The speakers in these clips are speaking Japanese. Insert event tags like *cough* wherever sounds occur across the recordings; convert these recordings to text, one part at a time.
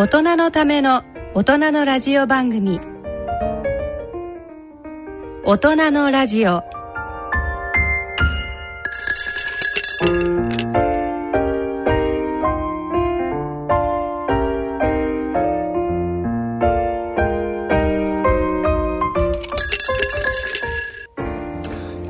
大人のための大人のラジオ番組。大人のラジオ。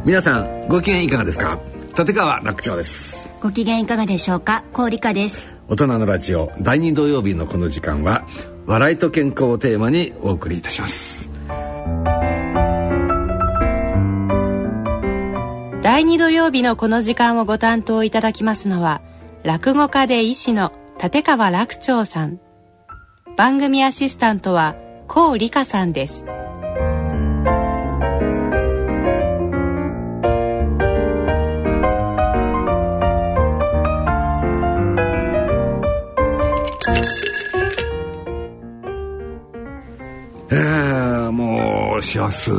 皆さんご機嫌いかがですか？立川楽長です。ご機嫌いかがでしょうか？高理香です大人のラジオ第2土曜日のこの時間は笑いと健康をテーマにお送りいたします。第2土曜日のこの時間をご担当いただきますのは落語家で医師の立川楽長さん。番組アシスタントは高理香さんです。もう幸せで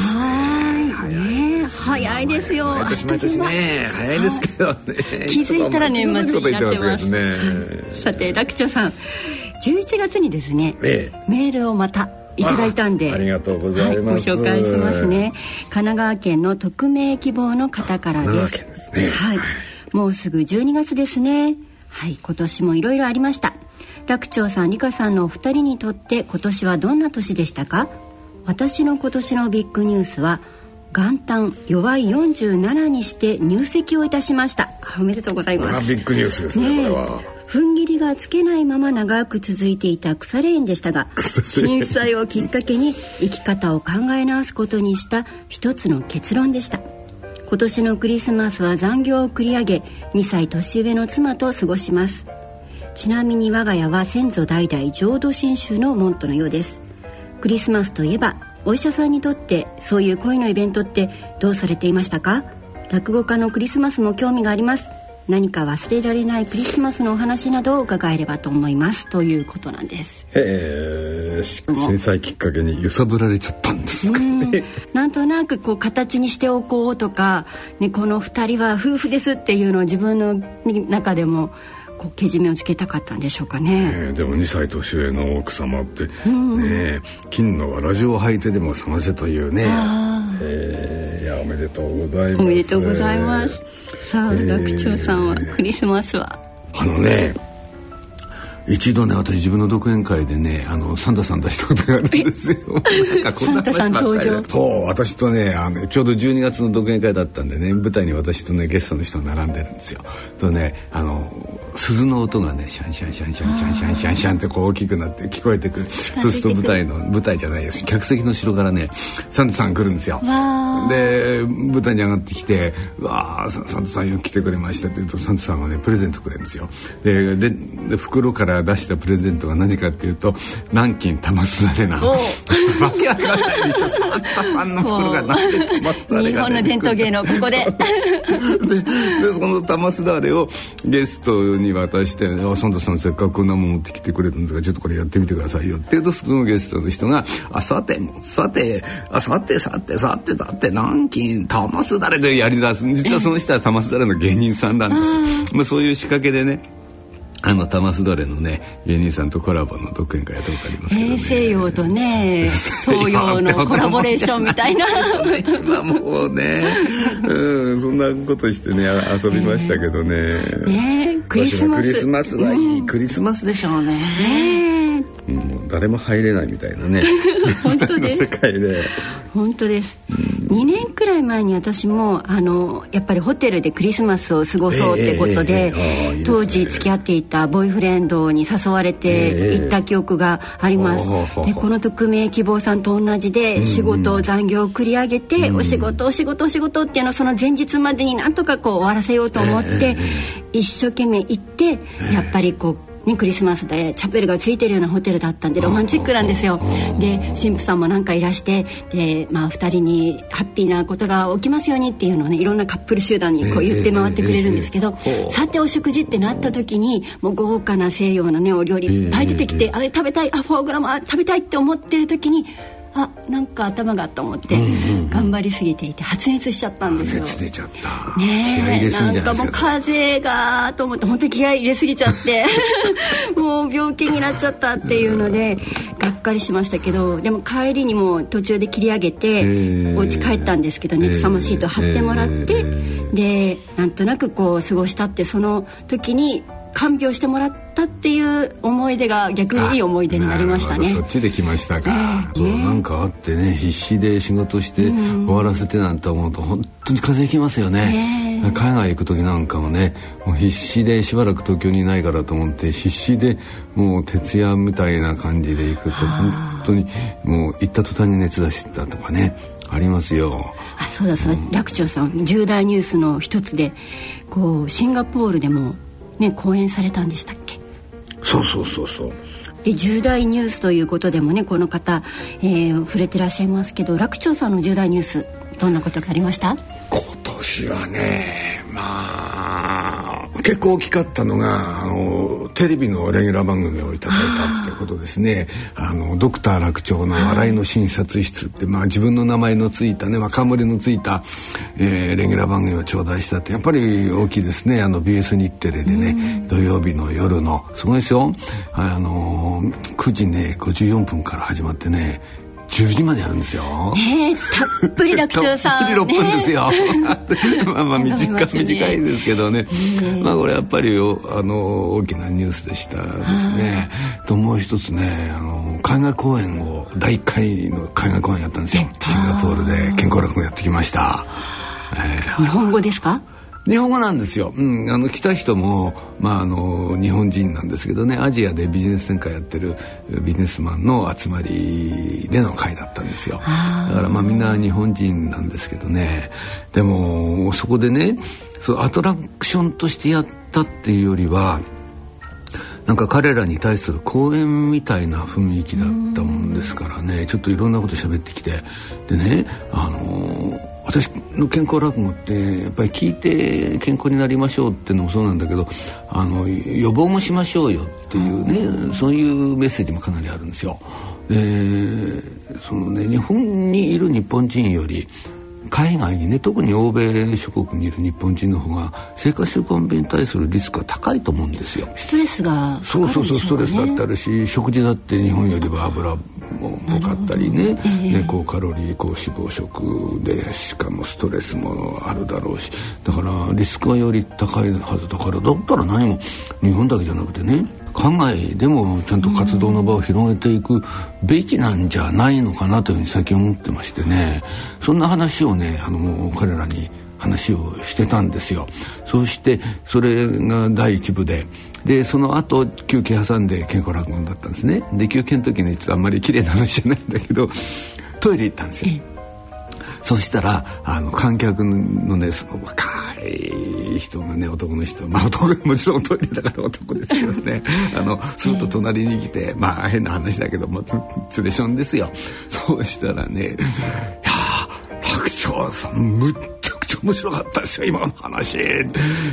すね。ね早いですよ。毎年毎年ね早いですけどね。気づいたら年末になってます。ね。さて楽長さん。11月にですね、ええ。メールをまたいただいたんでありがとうございます。はご紹介しますね。神奈川県の匿名希望の方から神ですですね。はい。もうすぐ12月ですね。はい今年もいろいろありました。楽長さん理香さんのお二人にとって今年はどんな年でしたか？私の今年のビッグニュースは元旦弱い47にして入籍をいたしました。おめでとうございます。あビッグニュースですねねえ。これは。踏ん切りがつけないまま長く続いていた腐れ縁でしたが震災をきっかけに生き方を考え直すことにした一つの結論でした。今年のクリスマスは残業を繰り上げ2歳年上の妻と過ごします。ちなみに我が家は先祖代々浄土真宗の門徒のようですクリスマスといえばお医者さんにとってそういう恋のイベントってどうされていましたか？落語家のクリスマスも興味があります。何か忘れられないクリスマスのお話などを伺えればと思いますということなんです。えー、震災きっかけに揺さぶられちゃったんですかね。なんとなくこう形にしておこうとか、ね、この2人は夫婦ですっていうのを自分の中でもこうけじめをつけたかったんでしょうかね。えーでも2歳年上の奥様って、ね金のわらじを履いてでも覚ませというねえーいやおめでとうございますおめでとうございます。さあ、えー楽長さんはクリスマスは？あのね一度ね私自分の独演会でねあのサンタさん出したことがあるんですよ。サンタさん登場？そう私とねあのちょうど12月の独演会だったんでね舞台に私とねゲストの人が並んでるんですよ。とねあの鈴の音がねシャンシャンシャンシャンシャンシャンシャンシャンってこう大きくなって聞こえてくる。そうすると舞台の舞台じゃないです。客席の後ろからねサンタさん来るんですよ。で舞台に上がってきて「うわーササンタさんよく来てくれました」って言うとサンタさんがねプレゼントくれるんですよ。ででで袋から出したプレゼントが何かっていうと南京玉すだれなの。わけわかんない。でしょサンタさんの袋がなんで玉すだれが日本の伝統芸能ここで。*laughs* ででその玉すだれをゲストに渡して「あサンタさんせっかくこんなもん持ってきてくれたんですがちょっとこれやってみてくださいよ」って言うとそのゲストの人が「あさてさてあさてさてさてだって南京玉すだれでやりだす実はその人は玉すだれの芸人さんなんですまあ、そういう仕掛けでねあの玉すだれのね芸人さんとコラボの独演会やったことありますけどね。えー西洋とね *laughs* 東洋のコラボレーションみたいな。*laughs* 今もうね、うん、そんなことしてねあ遊びましたけどね。ねえクリスマスクリスマスはいいクリスマスでしょうね。ねえもう誰も入れないみたいなね。*laughs* 本当です世界で。本当です、2年くらい前に私もあのやっぱりホテルでクリスマスを過ごそうってことで、ええええええああいいですね。当時付き合っていたボーイフレンドに誘われて行った記憶があります、ええでこの匿名希望さんと同じで仕事残業を繰り上げて、お仕事お仕事お仕事っていうのをその前日までになんとかこう終わらせようと思って、一生懸命行ってやっぱりこうね、クリスマスでチャペルがついてるようなホテルだったんでロマンチックなんですよ。で神父さんもなんかいらしてで、まあ、2人にハッピーなことが起きますようにっていうのをねいろんなカップル集団にこう言って回ってくれるんですけど、さてお食事ってなった時にもう豪華な西洋のねお料理いっぱい出てきて、あれ食べたいあフォアグラもあ食べたいって思ってる時にあなんか頭がと思って頑張りすぎていて発熱しちゃったんですよ。熱出ちゃった。ねえなんかもう風邪がと思って本当に気合い入れすぎちゃって *laughs* もう病気になっちゃったっていうのでがっかりしましたけどでも帰りにも途中で切り上げてお家帰ったんですけど熱さまシート貼ってもらってでなんとなくこう過ごしたってその時に看病してもらったっていう思い出が逆にいい思い出になりましたね。そっちで来ましたか、えー、そうなんかあってね必死で仕事して終わらせてなんて思うと本当に風邪ひきますよね、えー、海外行く時なんかもねもう必死でしばらく東京にいないからと思って必死でもう徹夜みたいな感じで行くと本当にもう行った途端に熱出したとかねありますよ。あそうだそうだ、うん、楽長さん重大ニュースの一つでこうシンガポールでもね講演されたんでしたっけ？そうそうそうそう。で重大ニュースということでもねこの方、えー、触れてらっしゃいますけど楽長さんの重大ニュースどんなことがありました？今年はねまあ結構大きかったのがあのテレビのレギュラー番組をいただいたってことですね。あのドクター楽長の笑いの診察室って、まあ、自分の名前のついたね、まあ、冠のついた、えー、レギュラー番組を頂戴したってやっぱり大きいですね。あの BS 日テレでね土曜日の夜の。すごいですよ。あの9時ね54分から始まってね10時までやるんですよ。ねたっぷり楽長さん。たっぷり6分ですよ。*laughs* まあまあ短い、短いですけどね。*laughs* まあこれやっぱりあの大きなニュースでしたですね。ともう一つねあの海外公演を第1回の海外公演やったんですよ。シンガポールで健康落語やってきました。えー、日本語ですか？日本語なんですよ、うん、あの来た人も、まあ、あの日本人なんですけどね。アジアでビジネス展開やってるビジネスマンの集まりでの会だったんですよ。だからまあみんな日本人なんですけどね。でもそこでねそアトラクションとしてやったっていうよりはなんか彼らに対する講演みたいな雰囲気だったもんですからね。ちょっといろんなこと喋ってきて。でねあのー私の健康落語ってやっぱり聞いて健康になりましょうっていうのもそうなんだけどあの予防もしましょうよっていうねそういうメッセージもかなりあるんですよ。でそのね日本にいる日本人より海外にね特に欧米諸国にいる日本人の方が生活習慣病に対するリスクが高いと思うんですよ。ストレスが、ね、そうそうそうストレスだってあるし食事だって日本よりは油も多かったりね,、ね高カロリー高脂肪食でしかもストレスもあるだろうし。だからリスクはより高いはずだからだったら何も日本だけじゃなくてね海外でもちゃんと活動の場を広げていくべきなんじゃないのかなというふうに最近思ってましてね。そんな話をねあの彼らに話をしてたんですよ。そしてそれが第一部で。でその後休憩挟んで健康落語だったんですね。で休憩の時に実はあんまり綺麗な話じゃないんだけどトイレ行ったんですよ。そしたらあの観客のねその若い人がね男の人まあ男もちろんトイレだから男ですけどね *laughs* あのスーッと隣に来てまあ変な話だけどもツレションですよ。そうしたらね「いや楽長さんむっちゃ面白かったですよ今の話。い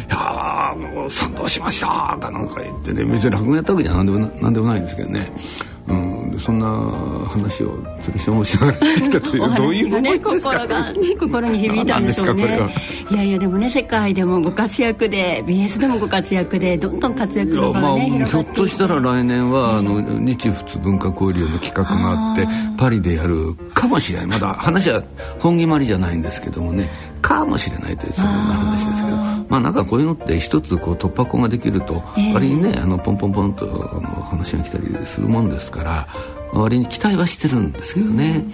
やもう賛同しました」かなんか言ってね別に落語やったわけじゃなんでもなんでもないんですけどね。うん、そんな話を鶴さんもしながらしてきたという *laughs* どういうね心が、ね、*laughs* 心に響いたんでしょうね。いやいやでもね世界でもご活躍で BS でもご活躍でどんどん活躍の場がね、まあ、ひょっとしたら来年は、あの日仏文化交流の企画があってパリでやるかもしれない。まだ話は本決まりじゃないんですけどもねかもしれないというそんな話ですけどまあなんかこういうのって一つこう突破口ができると、割にねあのポンポンポンとあの話が来たりするもんですから割に期待はしてるんですけどね。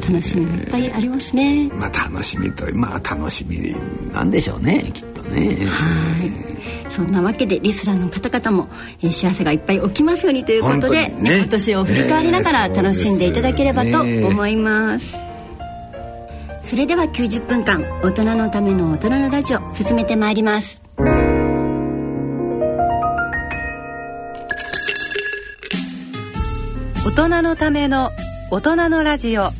楽しみがいっぱいありますね。えー、まあ楽しみとまあ楽しみなんでしょうねきっとね。はい。そんなわけでリスナーの方々も、えー、幸せがいっぱい起きますようにということで、ねね、今年を振り返りながら楽しんでいただければと思います。それでは90分間大人のための大人のラジオ進めてまいります。大人のための大人のラジオ。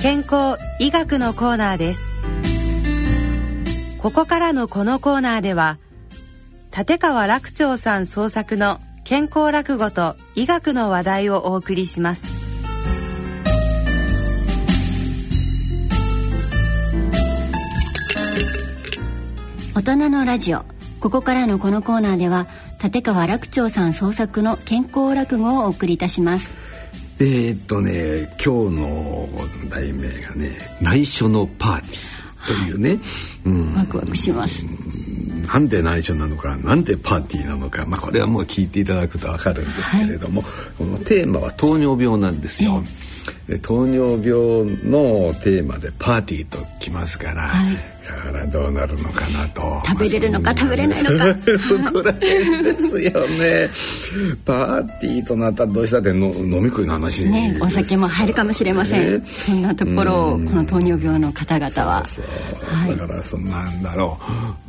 健康医学のコーナーです。ここからのこのコーナーでは立川楽長さん創作の健康落語と医学の話題をお送りします。大人のラジオ。ここからのこのコーナーでは立川楽長さん創作の健康落語をお送りいたします。えー、っとね今日の題名がね内緒のパーティー。というね、うん、ワクワクします。なんで内緒なのかなんでパーティーなのか、まあ、これはもう聞いていただくと分かるんですけれども、はい、このテーマは糖尿病なんですよ。で糖尿病のテーマでパーティーときますから、はい、だからどうなるのかなと。食べれるのか、食べれないのか。*laughs* そこら辺ですよね。パーティーとなったらどうしたっての飲み食いの話。ねお酒も入るかもしれません、ね、そんなところをこの糖尿病の方々は。はい、だからそんなんだろ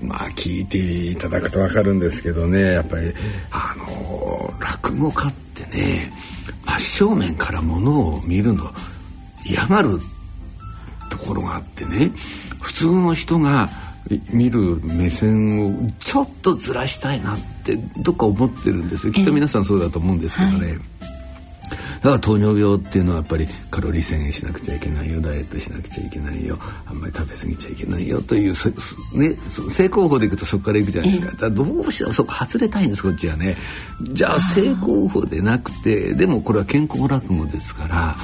う。まあ聞いていただくと分かるんですけどね。やっぱりあの落語家ってね真正面からものを見るの嫌がるところがあってね普通の人が見る目線をちょっとずらしたいなってどっか思ってるんですきっと皆さんそうだと思うんですけどね。はい。だから糖尿病っていうのはやっぱりカロリー制限しなくちゃいけないよダイエットしなくちゃいけないよあんまり食べ過ぎちゃいけないよというね正攻法でいくとそこからいくじゃないですか。だからどうしてもそこ外れたいんですこっちはね。じゃあ正攻法でなくてでもこれは健康落語ですから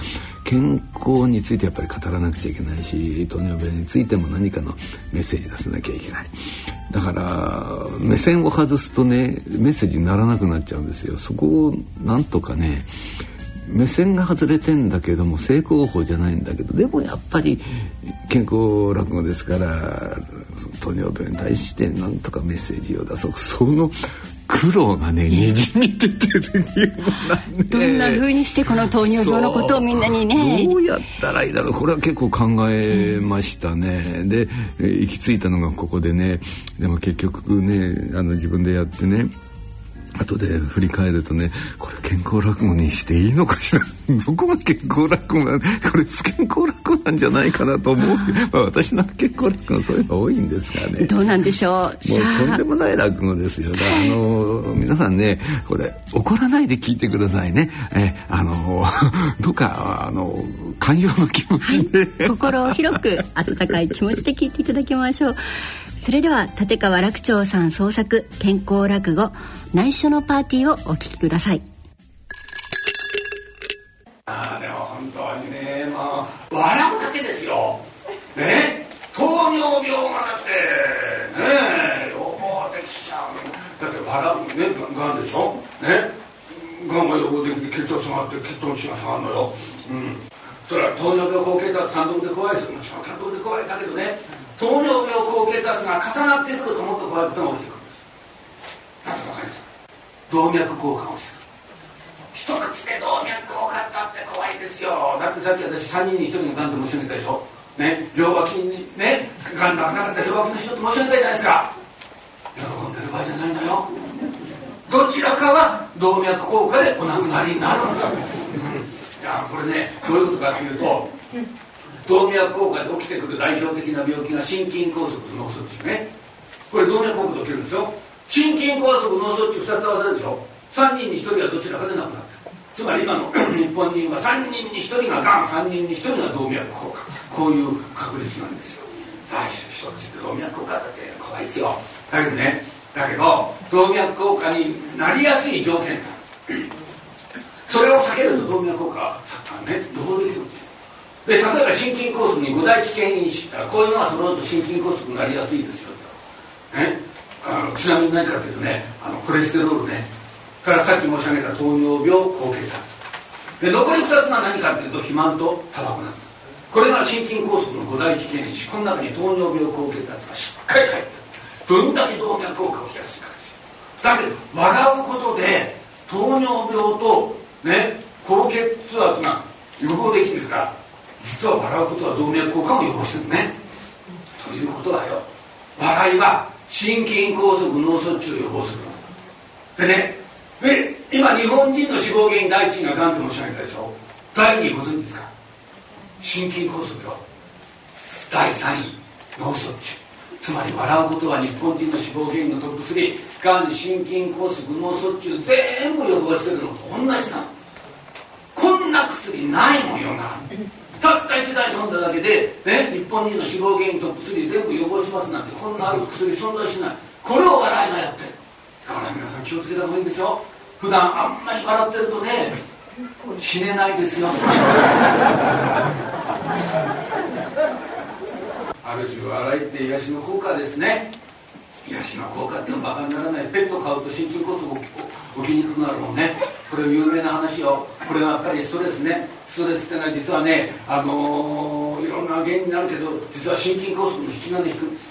健康についてやっぱり語らなくちゃいけないし糖尿病についても何かのメッセージ出さなきゃいけない。だから目線を外すとねメッセージにならなくなっちゃうんですよ。そこをなんとかね目線が外れてんだけども正攻法じゃないんだけどでもやっぱり健康落語ですから糖尿病に対してなんとかメッセージを出そう。その苦労がねにじみ出てるようなんでどんな風にしてこの糖尿病のことをみんなにね。どうやったらいいだろう。これは結構考えましたね、で行き着いたのがここでね。でも結局ねあの自分でやってね後で振り返るとねこれ健康落語にしていいのかしら？どこが健康落語なこれ不健康落語なんじゃないかなと思う。まあ私の健康落語はそういうの多いんですがね。どうなんでしょう？もうとんでもない落語ですよ。あの皆さんねこれ怒らないで聞いてくださいね。えあの *laughs* どうかあの寛容の気持ちで、はい、心を広く温かい気持ちで聞いていただきましょうそれでは立川楽長さん創作健康落語内緒のパーティーをお聞きください。ああでも本当にねまあ笑うだけですよ。ね？糖尿病がだってね？え予防できちゃうだって笑うねがんでしょ？ね？がんが予防できて血圧があって血糖値が下がるのよ。うん。それは糖尿病高血圧単独で怖いですもちろん単独で怖いだけどね糖尿病高血圧が重なってくるともっと怖いことが起きてくる。んです何か分かります？動脈硬化が起きてくる。一口で動脈硬化だって怖いですよ。だってさっき私3人に1人ががんと申し上げたでしょ？ね？両脇にね？がんがなかった両脇の人って申し上げたじゃないですか。喜んでる場合じゃないのよ。どちらかは動脈硬化でお亡くなりになるんですよ、いやこれねどういうことかというと動脈硬化で起きてくる代表的な病気が心筋梗塞と脳卒中ね。これ動脈硬化で起きるんですよ。心筋梗塞脳卒中2つ合わせるでしょ。3人に1人はどちらかで亡くなってるつまり今の *clears throat* 日本人は3人に1人ががん3人に1人が動脈硬化。こういう確率なんですよ。大一つで動脈硬化だって怖いですよ。だけどねだけど動脈硬化になりやすい条件がそれを避けると動脈硬化はね。予防できるんですで例えば心筋梗塞に五大危険因子ったらこういうのが揃うと心筋梗塞になりやすいですよね。あのちなみに何かというとね。あのコレステロールね。からさっき申し上げた糖尿病高血圧で残り2つが何かっていうと肥満とタバコなんですこれが心筋梗塞の五大危険因子この中に糖尿病高血圧がしっかり入ってる。どんだけ動脈硬化を起きやすいかですよ。だけど笑うことで糖尿病とね高血圧が予防できるんですから実は笑うことは動脈硬化も予防してるね。ということだよ。笑いは心筋梗塞脳卒中を予防するでねで今日本人の死亡原因第一位ががんと申し上げたでしょ。第2位ご存知ですか？心筋梗塞病第3位脳卒中。つまり笑うことは日本人の死亡原因のトップ3がん心筋梗塞脳卒中全部予防してるのと同じなの。こんな薬ないもんよな。たった1台飲んだだけで、ね、日本人の死亡原因トップ3全部予防しますなんてこんなある薬存在しない。これを笑いがやって。だから皆さん気をつけた方がいいんですよ。普段あんまり笑ってるとね死ねないですよ。ある種笑いって癒しの効果ですね。癒しの効果ってのはバカにならないペット飼うと心筋梗塞起きにくくなるもんねこれ有名な話よこれはやっぱりストレスねストレスってのは実はね、あのー、いろんな原因になるけど実は心筋梗塞の引き金引くんです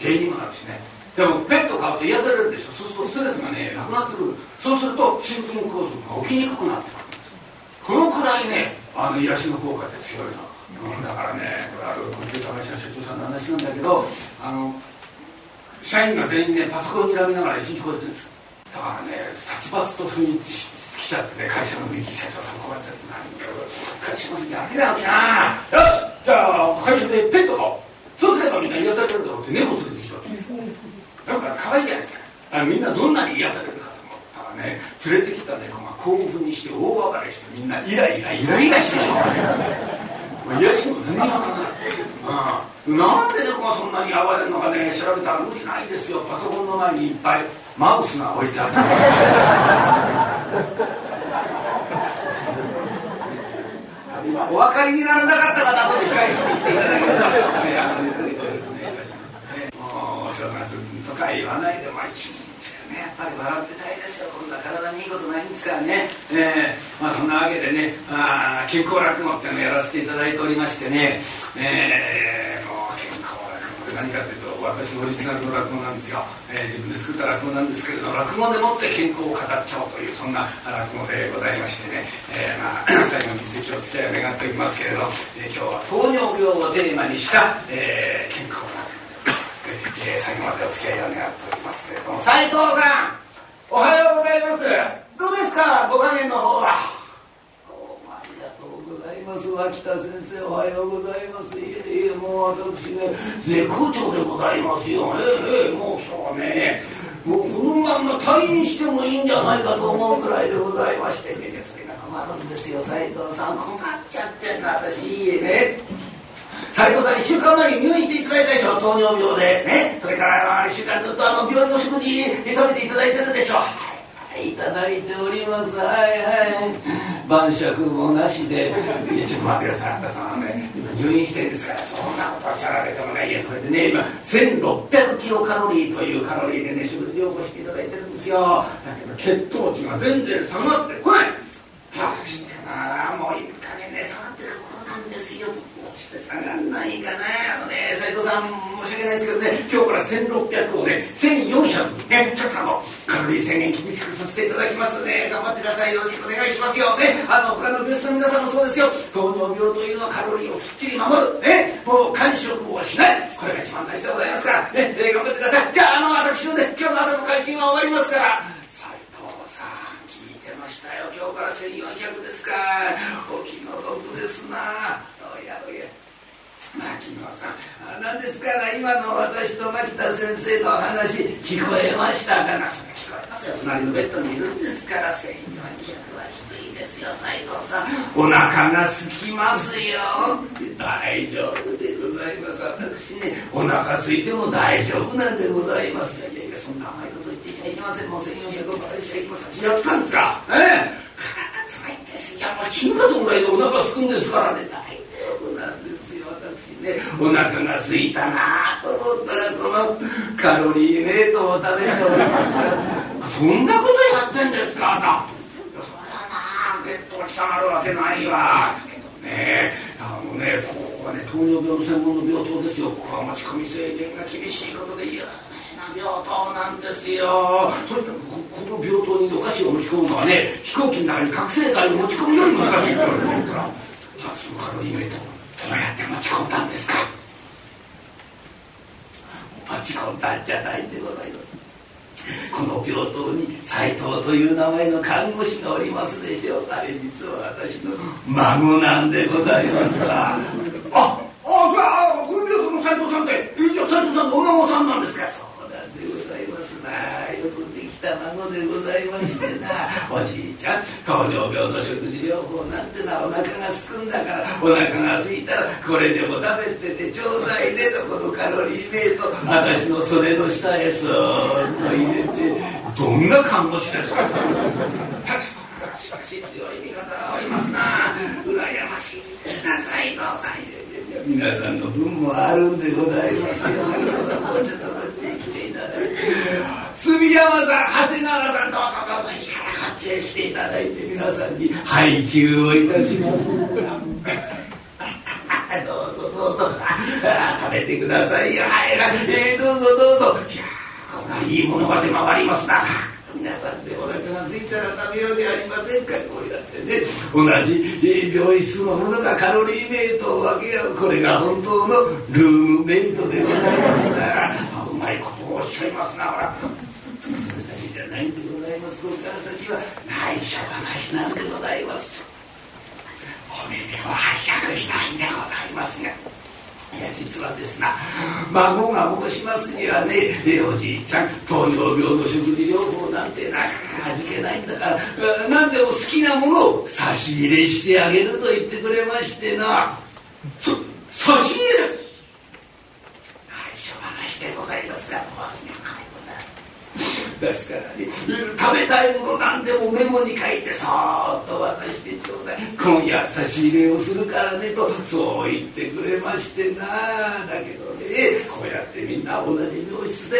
原因にもなるしねでもペット飼うと癒されるでしょそうするとストレスがねなくなってくるそうすると心筋梗塞が起きにくくなってくるんですこのくらいねあの癒しの効果って強いな、うん、だからねこれあるコンピューター会社の社長さんの話なんだけどあの社員が全員ねパソコンにらみながら一日こうやってるんですよ。だからね殺伐と雰囲気来ちゃってね会社の雰囲気社長さんこうやって何会社の雰囲気あれだよじゃあよしじゃあ会社でペットをそうすればみんな癒されるだろうって猫連れてきたわけだから可愛いじゃないですかあみんなどんなに癒されるかと思ったらね連れてきた猫が興奮にして大暴れしてみんなイライライライラしてしまう癒しも何もならないなんで猫がそんなに暴れるのかね。調べたら無理ないですよ。パソコンの前にいっぱい。マウスが置いてある。今お分かりにならなかった方と控え室に来ていただければねあのゆっくりご説明いたします。ね。もうお正月とか言わないでまあ一日ねやっぱり笑ってたいですよ体にいいことないんですからね。えー、まあそんなわけでねあ健康落語っていうのをやらせていただいておりましてね。えー何かというと私のオリジナルの落語なんですよ、えー、自分で作った落語なんですけれど落語でもって健康を語っちゃおうというそんな落語でございましてね、えー、まあ、*clears throat* 最後の実績を付き合いを願っておりますけれど、えー、今日は糖尿病をテーマにした、えー、健康落語、え、最後までお付き合いを願っておりますけれども。斉藤さんおはようございます。どうですかご加減の方は？ます。脇田先生おはようございます。いえいえもう私ね絶好調でございますよ。ええもう今日はねもうこのまま退院してもいいんじゃないかと思うくらいでございまして。ねそれが困るんですよ。斉藤さん困っちゃってんの私。いいえね斉藤さん1週間前に入院していただいたでしょ糖尿病でねそれから1週間ずっとあの病院の食事食べていただいてるでしょはいいただいております。はいはい。晩酌もなしで。ちょっと待ってくださいあんたさんね今入院してるんですからそんなことおっしゃられてもねいやそれでね今1600キロカロリーというカロリーでね食事を起こしていただいてるんですよ。だけど血糖値が全然下がってこない。はあしてなもういい加減ね下がってる頃なんですよ。して下がんないかなあのね斉藤さん申し訳ないですけどね今日から1600をね1400ねちょっとあのカロリー制限厳しくさせていただきますので頑張ってください。よろしくお願いしますよ。ねあの他の病室の皆さんもそうですよ。糖尿病というのはカロリーをきっちり守る。ねもう完食をしない。これが一番大事でございますから。ね、えー、頑張ってください。じゃああの私のね今日の朝の配信は終わりますから。斉藤さん聞いてましたよ。今日から1400ですか。お気の毒ですな。さんですから今の私と牧田先生の話聞こえましたかな？聞こえますよ。隣のベッドにいるんですから1400はきついですよ斉藤さん。お腹が空きますよ。大丈夫でございます。私ねお腹空いても大丈夫なんでございます。いやいやそんな甘いこと言っていちゃいけません。もう1400をバカにしちゃいけませんやったんですか？ええ。体つらいんですよ。もう死ぬかとぐらいでお腹すくんですからね、お腹が空いたなと思ったらこのカロリーメイトを食べておりますそんなことやってんですか？あなそりゃな血糖値下がるわけないわけどねあのねここはね糖尿病の専門の病棟ですよ。ここは持ち込み制限が厳しいことで有名な病棟なんですよとにかくこの病棟にお菓子を持ち込むのはね飛行機の中に覚醒剤を持ち込むより難しいって言われてるから初のカロリーメイトどうやって持ち込んだんですか？持ち込んだんじゃないでございます。この病棟に斎藤という名前の看護師がおりますでしょうあれ実は私の孫なんでございますが。あああこの病棟の斎藤さんってじゃあ斎藤さんのお孫さんなんですかそうなんでございますなよくできた孫でございましてなおじいちゃん糖尿病の食事療法なんてのはお腹がすくんだからお腹が空いた。らこれでも食べててちょうだいねとこのカロリーメイト私の袖の下へそーっと入れてどんな看護師ですかしかし強い味方がおりますな羨ましいですなさいどうぞ皆さんの分もあるんでございますよ皆さんもうちょっと取ってきていただいて住山さん長谷川さんどうぞどうぞ。いいからこっちへ来ていただいて皆さんに配給をいたしますどうぞどうぞ食べてくださいよ。はい、えー、どうぞどうぞいやこんないいものが出回りますな皆さんでお腹が空いたら食べよ。うではありませんかこうやってね同じ病室のものがカロリーメイトを分け合うこれが本当のルームメイトでございますなうまいことをおっしゃいますなほらないんでございます。ここから先は内緒話なんでございますお目目を拝借したいんでございますがいや実はですな孫が申しますにはねおじいちゃん糖尿病の食事療法なんてなかなか味気ないんだから何でも好きなものを差し入れしてあげると言ってくれましてな。差し入れです内緒話でございますがですからね食べたいものなんでもメモに書いてそーっと渡してちょうだい今夜差し入れをするからねとそう言ってくれましてなだけどねこうやってみんな同じ病室で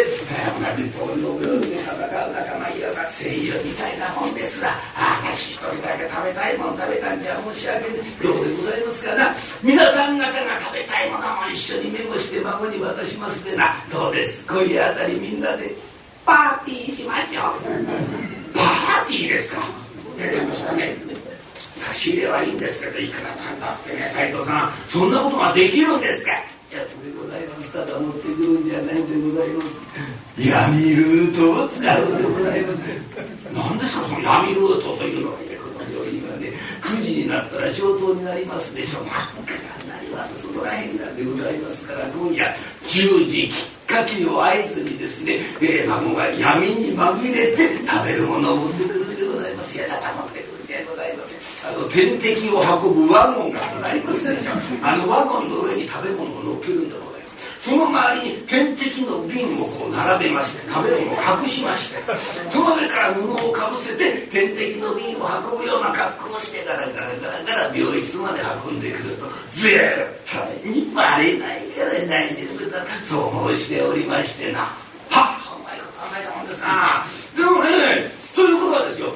同じ糖尿病で戦う仲間いわば声優みたいなもんですが私一人だけ食べたいもの食べたんじゃ申し訳ないようでございますからな皆さん方が食べたいものも一緒にメモして孫に渡しますでなどうです？今夜あたりみんなでパーティーしましょう。パーティーですか？出てましたね。差し入れはいいんですけどいくらなんだってね斎藤さん。そんなことができるんですか？いやでございます。ただ持ってくるんじゃないんでございます。闇ルートを使うんでございます。何ですかその闇ルートというのは9時になったら消灯になりますでしょ真っ暗になります。そこら辺なんでございますから今夜10時きっかけを合図にですね、えー、孫が闇に紛れて食べるものを持ってくるんでございます。いやだから持ってくるんでございます。あの点滴を運ぶワゴンがございますでしょあのワゴンの上に食べ物を乗っけるんでございますその周りに点滴の瓶をこう並べまして食べ物を隠しましてその上から布をかぶせて点滴の瓶を運ぶような格好をしてガラガラガラガラ病室まで運んでくると絶対にバレないから大丈夫だそう申しておりましてな。はっうまいこと考えたもんですな。でもねそういうことはですよ。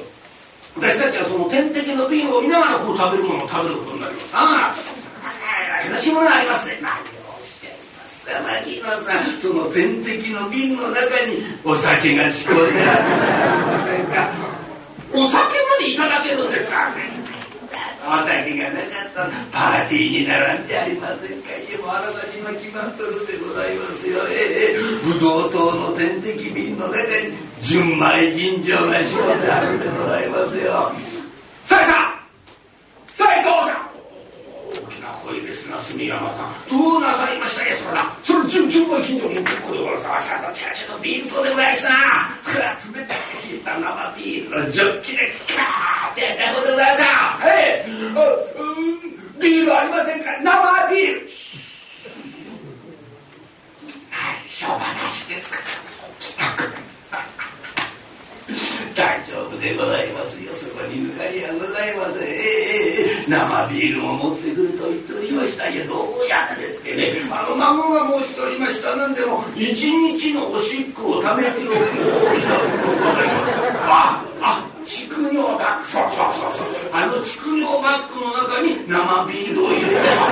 私たちはその点滴の瓶を見ながらこう食べるものを食べることになります。ああ悲しいものがありますね。何牧野さんその点滴の瓶の中にお酒が仕込んでありませんか？お酒までいただけるんですか？お酒がなかったらパーティーに並んでありませんか？家もあらか？じめ決まっとるでございますよええブドウ糖の点滴瓶の中に純米吟醸が仕込んであるんでございますよさあさん斉藤さん大きな声ですな住山さん。どうなさいましたよそら。それ純純米吟醸持ってこいよさあさあちゃちょっとビール粉でございますなふら冷たい冷えた生ビール。のジョッキでカーってやったことでございます。ええうんビールありませんか生ビール。はいしょうがなしですか大丈夫でございますよ。そこに抜かりはございません。ええ、ええ生ビールも持ってくると言っておりましたいやどうやってってねあの孫が申しておりましたなんでも一日のおしっこをためておく大きなことございますああ蓄尿バッグそうそうそうそうあの蓄尿バッグの中に生ビールを入れてま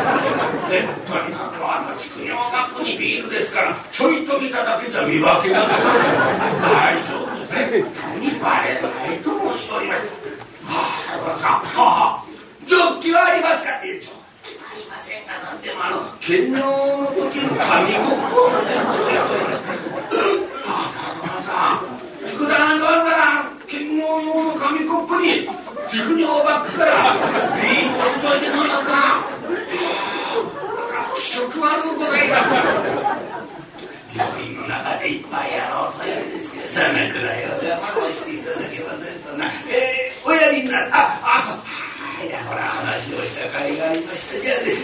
すねとにかくあの蓄尿バッグにビールですからちょいと見ただけじゃ見分けがつかない。大丈夫絶対にバレないと申しておりますはあ、はあ、ジョッキはありますか?」って言うと。あ、なんでもあの、検納の時の紙コップを持ってることやます。あ。福田なんたら、用の紙コップに、軸にオーバックから、ビーン注いで飲みます。気色悪うございます。病院の中でいっぱいやろうというんですけど、そのくらいは我慢していただけませんとな。えー、おやりになる。あ、あ、そう。話をし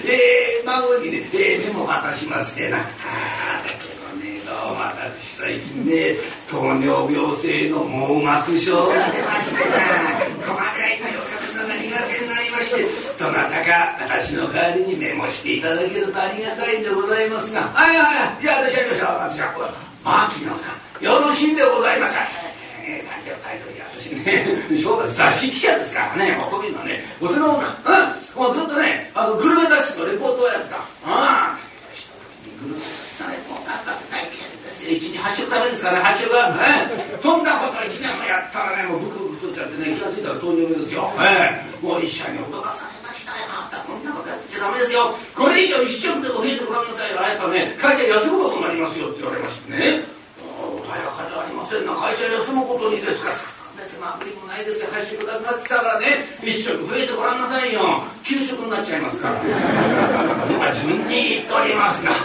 えー、孫にね、えー、メモ渡しますてなあだけどねどうも私最近ね糖尿病性の網膜症が出ましてな細かいのよ書くのが苦手になりましてどなたか私の代わりにメモしていただけるとありがたいんでございますが。はいはいはいいや私やりました私は。牧野さんよろしいんでございますえー、誕生タイトルや私ね、正月雑誌記者ですからね、もうこういうのね、お手のもんうん、もうずっとね、あのグルメ雑誌のレポートをやってた。ああ、一つにグルメ雑誌のレポートあったって大変ですよ。一日8食ダメですからね、8食はね。そんなこと一年もやったらね、もうブクブク太っちゃってね、気がついたら糖尿病ですよ。ええもう医者に脅かされましたよ。あんたこんなことやっちゃダメですよ。これ以上一食でも増えてごらんなさいよ。やっぱね、会社休むことになりますよって言われましてね。穏やかじゃありませんな会社休むことにですかですまあ無理もないですよ。8食なってきたからね。1食増えてごらんなさいよ。9食になっちゃいますから。今順に言っておりますが。*laughs*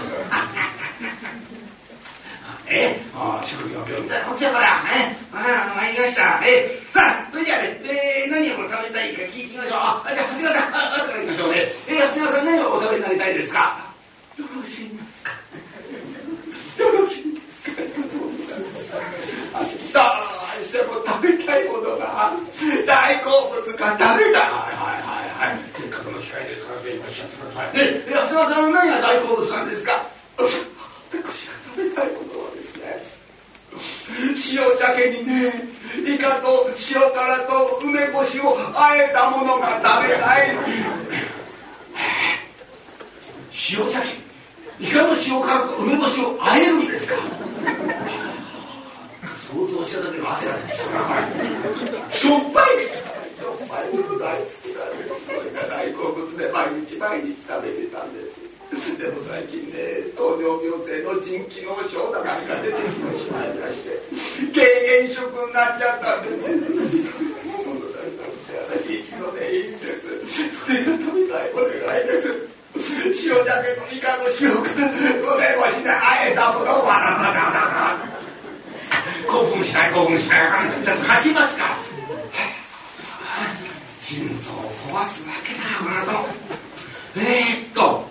え？あ職業病みたいなもんやから。ねああ参りました。え？さあそれじゃあね、えー、何を食べたいか聞きましょう。あじゃあ長谷川さん。ああから行きましょうね。えー、長谷川さん何をお食べになりたいですか？よろしいんですか？よろしいんですか？しても食べたいものが大好物が食べたい。はいはいはいはい。せっかくの機会ですからしゃってください。安田さんは何が大好物なんですか？私が食べたいものはですね塩鮭にねイカと塩辛と梅干しをあえたものが食べたい。塩鮭イカの塩辛と梅干しをあえるんですか？想像しただけで汗が出てきたしょっぱい。しょっぱい。もの大好きなんですそれが大好物で毎日毎日食べてたんですでも最近ね糖尿病性の腎機能症だなんか出てきてしまい。まして軽減食になっちゃったんです私一度でい。い。んですそれが食べたい。お願い。です塩鮭とイカの塩辛梅干しであえたものをわらわらわら興奮しない興奮しないちょっと書きますか。心臓を壊すわけだこの後えー、っと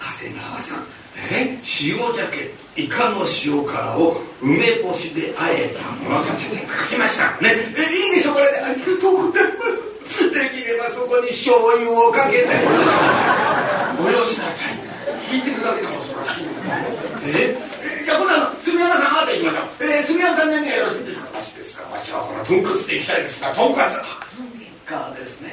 長谷川さんえ塩鮭イカの塩辛を梅干しであえたものと書きました。ね。えいいんでしょこれでありがとうございます。できればそこに醤油をかけて。およしなさい。聞いてるだけでも恐ろしい。えじゃあ今度は住山さんあなた行きましょうえー、住山さん何がよろしいですか？私ですか。私はこの豚骨で行きたいですが豚骨。かですね、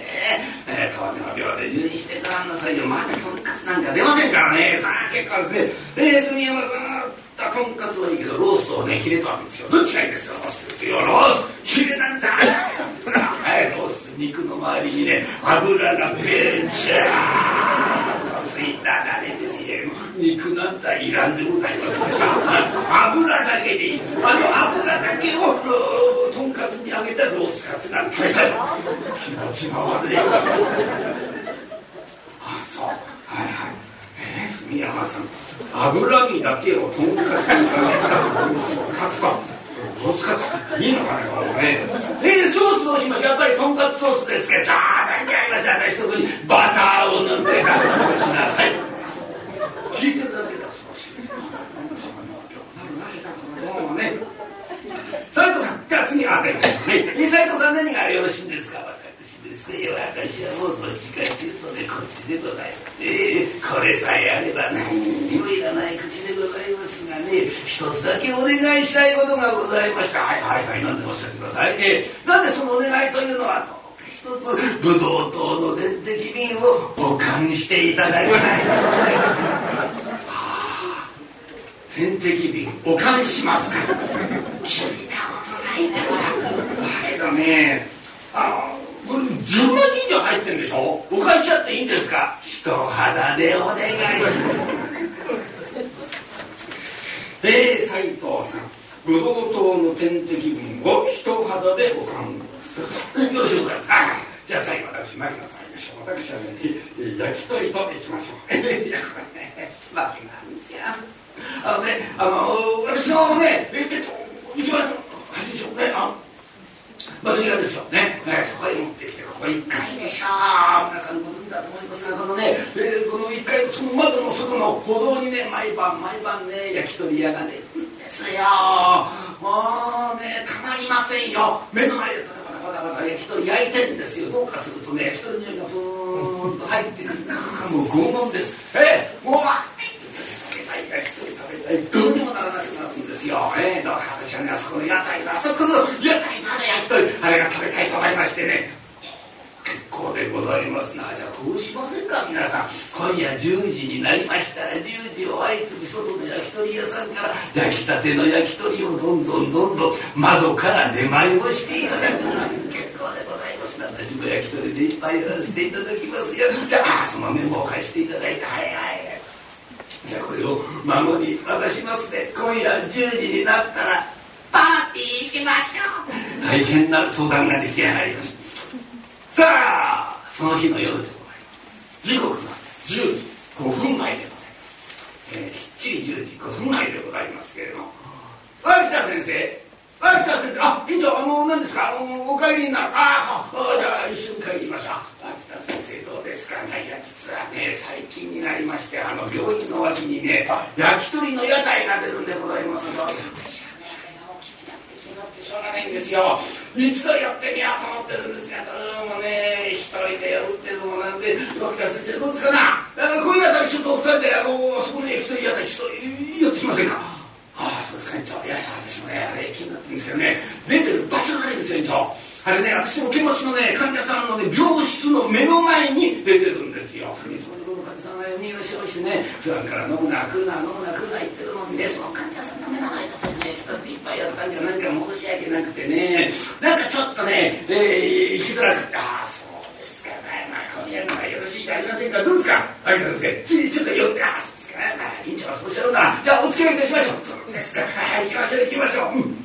えー、糖尿病で入院してごらんなさいよまだとんかつなんか出ませんからね。さあ結構ですね。えー、住山さんとんかつはいいけどローストをねヒレとあるんですよ。どっちがいいですかローストですよ。ロース。ヒレなんだ *laughs* はいロース。肉の周りにね油がべちゃー。*laughs* ついただれです。よ肉なんかいらんでございます。油だけでいいあの油だけをとんかつに揚げたロースカツなんて食べたい気持ちが悪いあそうはいはいえー、住山さん油身だけをとんかつに揚げたロースカツかロースカツいいのかねえー、ソースどうしましょうやっぱりとんかつソースです。けどじゃあ何やりました私そこにバターを塗ってたしなさい聞いてるだけで恐ろしいもうね斉藤さんじゃあ次は当たりますね斉藤さん何がよろしいんですか私ですね私はもうどっちかっていうとねこっちでございますえー、これさえあれば何にもいらない口でございますがね一つだけお願いしたいことがございました。はいはいはい何でもおっしゃってください、えー、なんでそのお願いというのは一つブドウ糖の点滴瓶を保管していただきたい。点滴瓶保管しますか。聞いたことないな。どねあのこれ10万人以上入ってるんでしょ？お返しちゃっていいんですか？人肌でお願いします。*laughs* えー、斉藤さん。ブドウ糖の点滴瓶を人肌で保管よろしゅうございます。じゃあ最後私マリナさんしょう。私はね焼き鳥といきましょういやこれねわけなんですよ。あのねあの私のね一番初でしょうねあの窓際ですよね、ね、そこへ持ってきてここ1階でしょう。皆さんご存知だと思いますがこのね、えー、この1階毎晩毎晩ね焼き鳥屋がねですよ。もうねたまりませんよ。目の前でバタバタバタバタ焼き鳥焼いてるんですよ。どうかするとね焼き鳥の匂いがふーんと入ってくる。もう拷問ですええもう食べたい焼き鳥食べたいどうにもならなくなるんですよええだから私はねあそこの屋台のあそこの屋台の焼き鳥あれが食べたいと思いましてね結構でございますなじゃあこうしませんか皆さん今夜10時になりましたら10時を相次ぎ外の焼き鳥屋さんから焼きたての焼き鳥をどんどんどんどん窓から出前をしていただくの結構でございます私も焼き鳥でいっぱいやらせていただきますよじゃあそのメモを貸していただいてはいはいじゃあこれを孫に渡しますね今夜10時になったらパーティーしましょう大変な相談が出来上がりましたさあその日の夜でございます。時刻が10時5分前でございます、えー、きっちり10時5分前でございますけれども。秋田先生？秋田先生？あ院長あの何ですか？あのお帰りになる。ああじゃあ一緒に帰りましょう秋田先生どうですか？ねいや実はね最近になりましてあの病院の脇にね焼き鳥の屋台が出るんでございますよ。しょうがないんですよ。一度寄ってみようと思ってるんですがどうもね一人で寄るっていうのもなんで脇田先生どうですかな？今夜あたりちょっとお二人であのそこの焼き鳥屋台ちょっと寄ってきませんか？ああそうですか園長。いやいや私もねあれ気になってるんですけどね。出てる場所がないんですよ園長。あれね私も手持ちのね患者さんのね病室の目の前に出てるんですよ。それにの患者さんが4人をしをしてね普段から飲むな食うな飲むな食うな言ってるのにねその患者さんの目の前でね一人いっぱいやったんじゃなんか申し訳なくてねなんかちょっとね、えー、行きづらくてああそうですかねまあ今夜のがよろしいじゃありませんかどうですか有田先生ちょっと寄ってああそうですかねまあ院長はそうおっしゃるならじゃあお付き合いいたしましょうですかはい行きましょう行きましょう、うん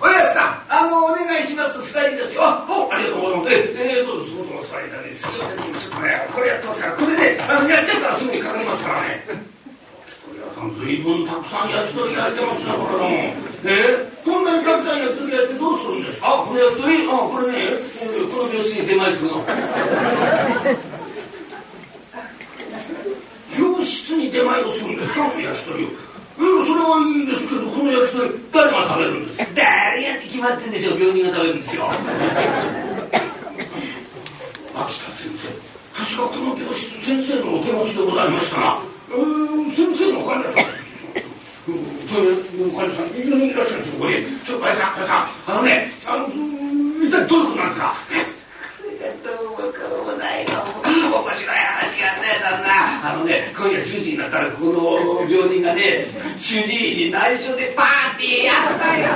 おやすさん、あの、お願いします。二人ですよ。お、ありがとうございます。え、えー、どうぞ、そこのお座りだね。すいません、ちょっとね、これやってますから、これで、あの、やっちゃったらすぐにかかりますからね。焼き鳥屋さん、ずいぶんたくさん焼き鳥焼いてますな、これも。えー、こんなにたくさん焼き鳥焼いてどうするんですかあ、この焼き鳥あ、これね、この病室に出前するの。病室に出前をするんですか焼き鳥を。うん、それはいいですけど、この焼き鳥、誰が食べるんです誰やって決まってんでしょう、病人が食べるんですよ。秋田先生、確かこの病室、先生のお手持ちでございましたな。うん、先生のお金だったんですそれお金さん、いろいろいらっしゃるところに、ちょっと、あやさん、あやさん、あのね、あの、一体どういうことなんですか？がね旦那あのね今夜10時になったらこの病人がね主治医に内緒でパーティーやったよ。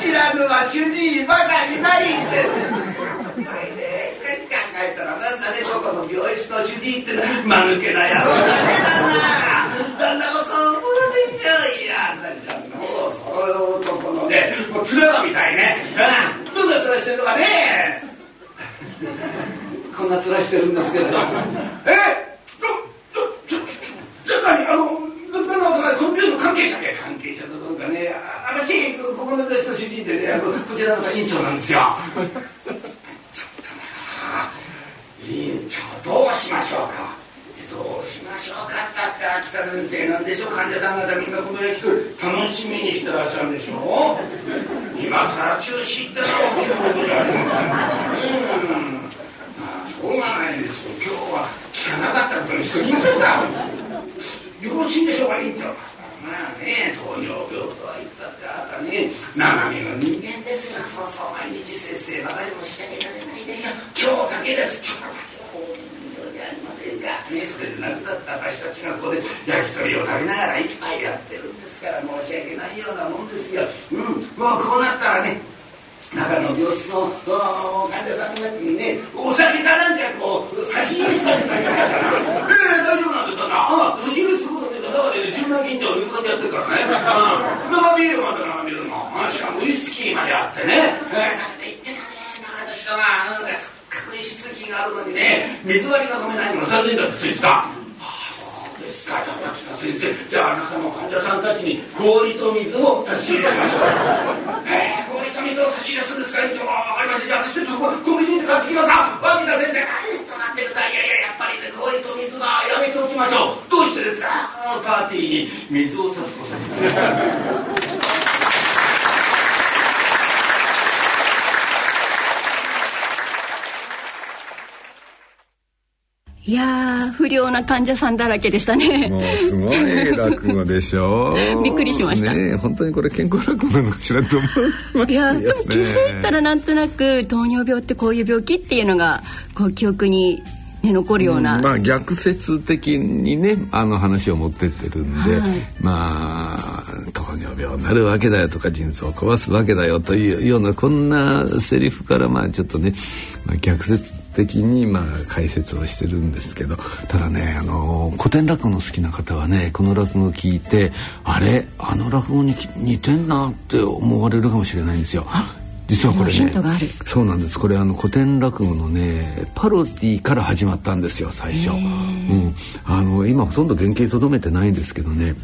知らぬは主治医ばかりないって。考えたらなんだねここの病室の主治医ってのは。間抜けな野郎。だね旦那旦那もそう思うでしょいや。もうその男のねもう面がみたいね。うん。どんな面してるのかね。こんな面してるんですけれど。*laughs* えじゃ何？あの、なんだこの病の関係者ね、関係者とどうかね、私、ここの病室の主治医でね、あのこちらの院長なんですよ。*laughs* ちょっとな、院長どうしましょうか？どうしましょうかったって秋田先生なんでしょう？患者さん方みんなこの焼き鳥楽しみにしてらっしゃるんでしょう？今更中止ってのは大きなことじゃありませんうんしょうがないですよ今日は聞かなかったことにしときましょうかよろしいんでしょうか院長まあね糖尿病とは言ったってあなたね生身の人間ですよそうそう毎日先生ばかりもしてあげられないでしょ今日だけです今日だけじゃありませんかねそれで亡くなった私たちがここで焼き鳥を食べながら一杯やってるんですから申し訳ないようなもんですようんもうこうなったらね中の病室の患者さんたちにねお酒かなんかこう差し入れしたりなんかしたら「ええ大丈夫なんですかなあ差し入れすることねえから中で10万金以上水かけやってるからね生ビールまで生ビールのしかもウイスキーまであってねええって言ってたね中の人がなんです確実気があるのにね水割りが飲めないのが3000円だってついてた。ですかじゃあ先生じゃああなたの患者さんたちに氷と水を差し入れしましょうえー、氷と水を差し入れするんですか院長わかりませんじゃあ私ちょっとコンビニで買ってきますか脇田先生あれとなってくださいいやいややっぱりね氷と水はやめておきましょうどうしてですかに水を差すことになるいや不良な患者さんだらけでしたね。もうすごい落語でしょ *laughs* びっくりしました。ね本当にこれ健康落語なのかしらと思いやでも気づいたらなんとなく糖尿病ってこういう病気っていうのがこう記憶にね、残るような、うん、まあ逆説的にねあの話を持ってってるんで、はい、まあ糖尿病になるわけだよとか腎臓を壊すわけだよというようなこんなセリフからまあちょっとね、まあ、逆説的にまあ解説をしてるんですけどただねあの古典落語の好きな方はねこの落語を聞いてあれ？あの落語に似てんなって思われるかもしれないんですよ。実はこれねそうなんです。これあの古典落語のねパロディから始まったんですよ最初、うん、あの今ほとんど原型とどめてないんですけどね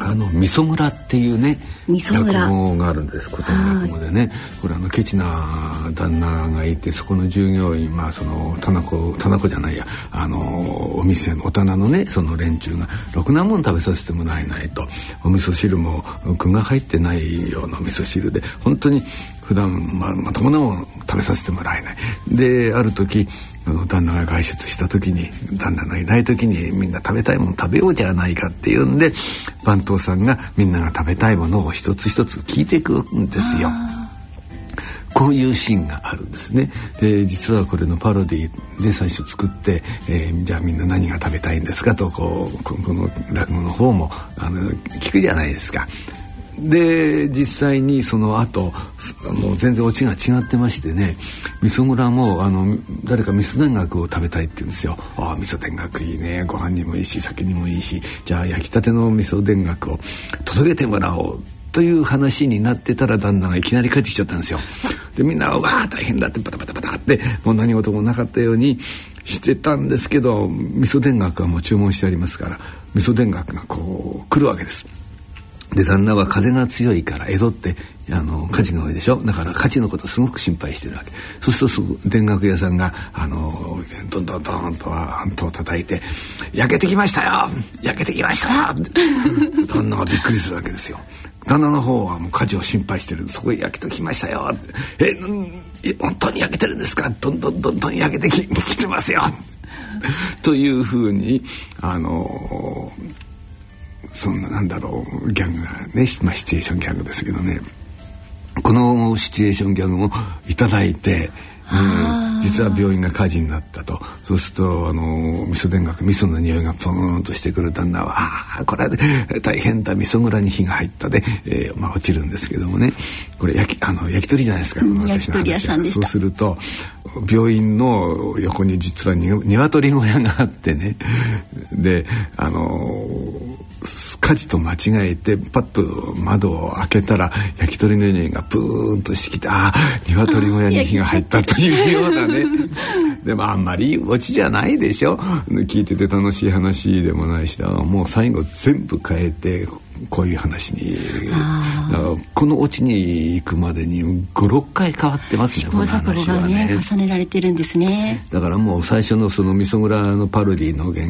あの味噌村っていうね落語があるんです古典落語でね。これあのケチな旦那がいてそこの従業員まあその田中田中じゃないや。あのお店のお棚のねその連中がろくなもの食べさせてもらえないとお味噌汁も具が入ってないようなお味噌汁で本当に普段ままともなもの食べさせてもらえないである時あの旦那が外出した時に旦那のいない時にみんな食べたいもの食べようじゃないかっていうんで番頭さんがみんなが食べたいものを一つ一つ聞いていくんですよ。こういうシーンがあるんですね。で実はこれのパロディで最初作って、えー、じゃあみんな何が食べたいんですかとこうこの落語の方もあの聞くじゃないですか。で実際にその後もう全然オチが違ってましてね味噌蔵もあの誰か味噌田楽を食べたいって言うんですよ「ああ味噌田楽いいねご飯にもいいし酒にもいいしじゃあ焼きたての味噌田楽を届けてもらおう」という話になってたら旦那がいきなり帰ってきちゃったんですよ。でみんな「わあ大変だ」ってバタバタバタってもう何事もなかったようにしてたんですけど味噌田楽はもう注文してありますから味噌田楽がこう来るわけです。で旦那は風が強いから江戸ってあの火事が多いでしょ？だから火事のことすごく心配してるわけ。そうすると田楽屋さんがあのどんどんどんとあんと叩いて「焼けてきましたよ焼けてきましたよ」旦那がびっくりするわけですよ。旦那の方はもう火事を心配してるそこへ焼けてきましたよ！え本当に焼けてるんですかどんどんどんどん焼けてききてますよ！というふうにあのそんななんだろうギャグがね、まあ、シチュエーションギャグですけどね。このシチュエーションギャグを頂いて、うん、実は病院が火事になったと。そうするとあの味噌田楽味噌の匂いがポーンとしてくる旦那は「ああこれは大変だ。味噌蔵に火が入ったで」えーまあ、落ちるんですけどもね。これ焼きあの焼き鳥じゃないですか、うん、そうすると病院の横に実はに鶏小屋があってね。であの火事と間違えてパッと窓を開けたら焼き鳥の匂いがプーンとしてきてああ鶏小屋に火が入ったというようなねでもあんまりオチじゃないでしょ。聞いてて楽しい話でもないしもう最後全部変えてこういう話に。だからこのオチに行くまでに56回変わってますね試行錯誤がね重ねられてるんですね。だからもう最初のその味噌蔵のパロディの原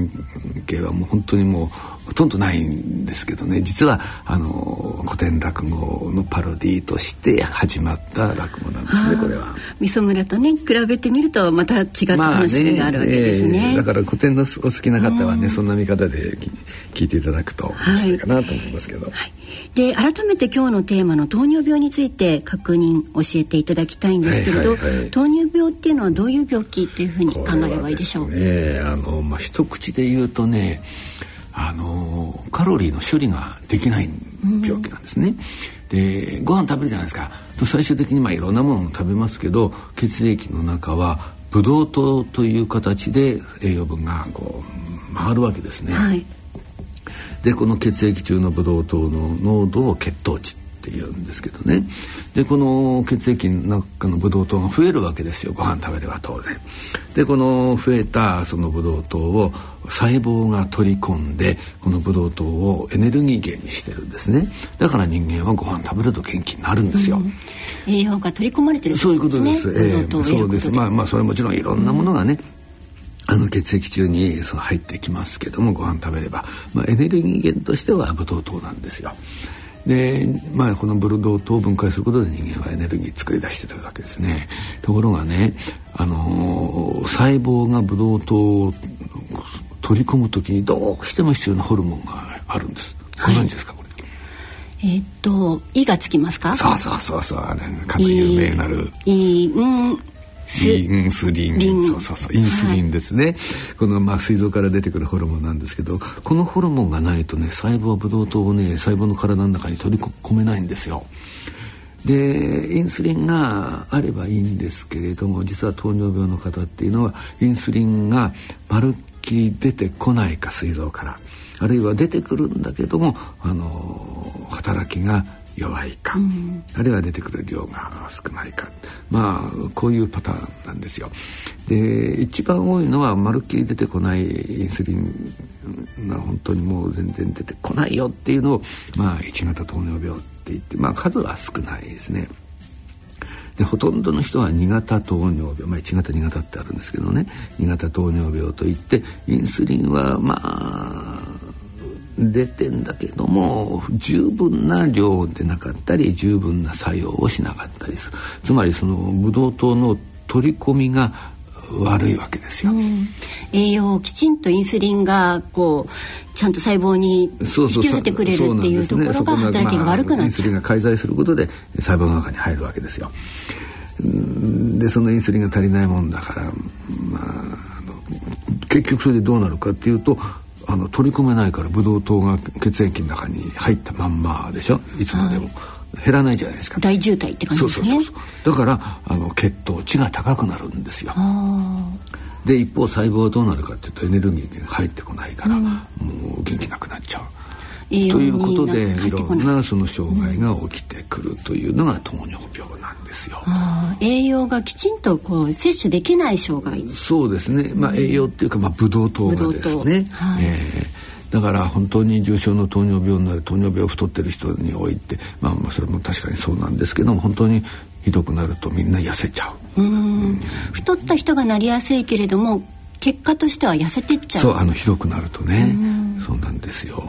型はもう本当にもうほとんどないんですけどね実はあの古典落語のパロディとして始まった落語なんですねこれは。味噌村とね比べてみるとまた違った楽しみがあるわけですねねえー、だから古典のお好きな方はね、そんな見方で聞いていただくと面白いかなと思いますけど。はいはい、で改めて今日のテーマの糖尿病について確認教えていただきたいんですけれど、はいはいはい、糖尿病っていうのはどういう病気っていうふうに考えればいいでしょう？ね、あのまあ一口で言うとね。あのカロリーの処理ができない病気なんですね。でご飯食べるじゃないですかと最終的にまあいろんなものを食べますけど血液の中はブドウ糖という形で栄養分がこう回るわけですね。はい、でこの血液中のブドウ糖の濃度を血糖値って言うんですけどね。でこの血液の中のブドウ糖が増えるわけですよ。ご飯食べれば当然。でこの増えたそのブドウ糖を細胞が取り込んでこのブドウ糖をエネルギー源にしてるんですね。だから人間はご飯食べると元気になるんですよ、うん、栄養が取り込まれてる、ね、そういうことです、えー、そうです。まあまあそれもちろんいろんなものがね、うんあの血液中にその入ってきますけどもご飯食べれば、まあ、エネルギー源としてはブドウ糖なんですよ。で、まあ、このブルドウ糖を分解することで人間はエネルギー作り出してるわけですね。ところがね、あのー、細胞がブドウ糖を取り込む時にどうしても必要なホルモンがあるんです。ご存知ですか、これ。えー、っと「い」がつきますか？そうそうそうそうあれかの有名なる「い」うんインスリン。そうそうそう。インスリンですね、はい、このまあ膵臓から出てくるホルモンなんですけどこのホルモンがないとね細胞はブドウ糖をね細胞の体の中に取り込めないんですよ。でインスリンがあればいいんですけれども実は糖尿病の方っていうのはインスリンがまるっきり出てこないか膵臓から。あるいは出てくるんだけどもあの働きが弱いか、うん、あるいは出てくる量が少ないかまあこういうパターンなんですよ。で一番多いのはまるっきり出てこないインスリンが本当にもう全然出てこないよっていうのをまあ1型糖尿病って言ってまあ数は少ないですね。でほとんどの人は2型糖尿病、まあ、1型2型ってあるんですけどね2型糖尿病といってインスリンはまあ出てんだけども十分な量でなかったり十分な作用をしなかったりする。つまりそのブドウ糖の取り込みが悪いわけですよ、うん、栄養をきちんとインスリンがこうちゃんと細胞に引き寄せてくれるっていうところが働きが悪くなっちゃう、まあ、インスリンが介在することで細胞の中に入るわけですよ。でそのインスリンが足りないもんだからまあ結局それでどうなるかっていうとあの取り込めないからブドウ糖が血液の中に入ったまんまでしょ？いつまでも、減らないじゃないですか。大渋滞って感じですね。そうそうそう。だからあの血糖値が高くなるんですよ。で一方細胞はどうなるかっていうとエネルギーが入ってこないから、うん、もう元気なくなっちゃうということでいろんなその障害が起きてくるというのが糖尿病なんですよ。栄養がきちんとこう摂取できない障害。そうですね。まあ栄養っていうかまあブドウ糖がですね。はい、えー、だから本当に重症の糖尿病になる糖尿病太ってる人において、まあ、まあそれも確かにそうなんですけども本当にひどくなるとみんな痩せちゃう。うん、太った人がなりやすいけれども結果としては痩せてっちゃう。そうあのひどくなるとね、うそうなんですよ。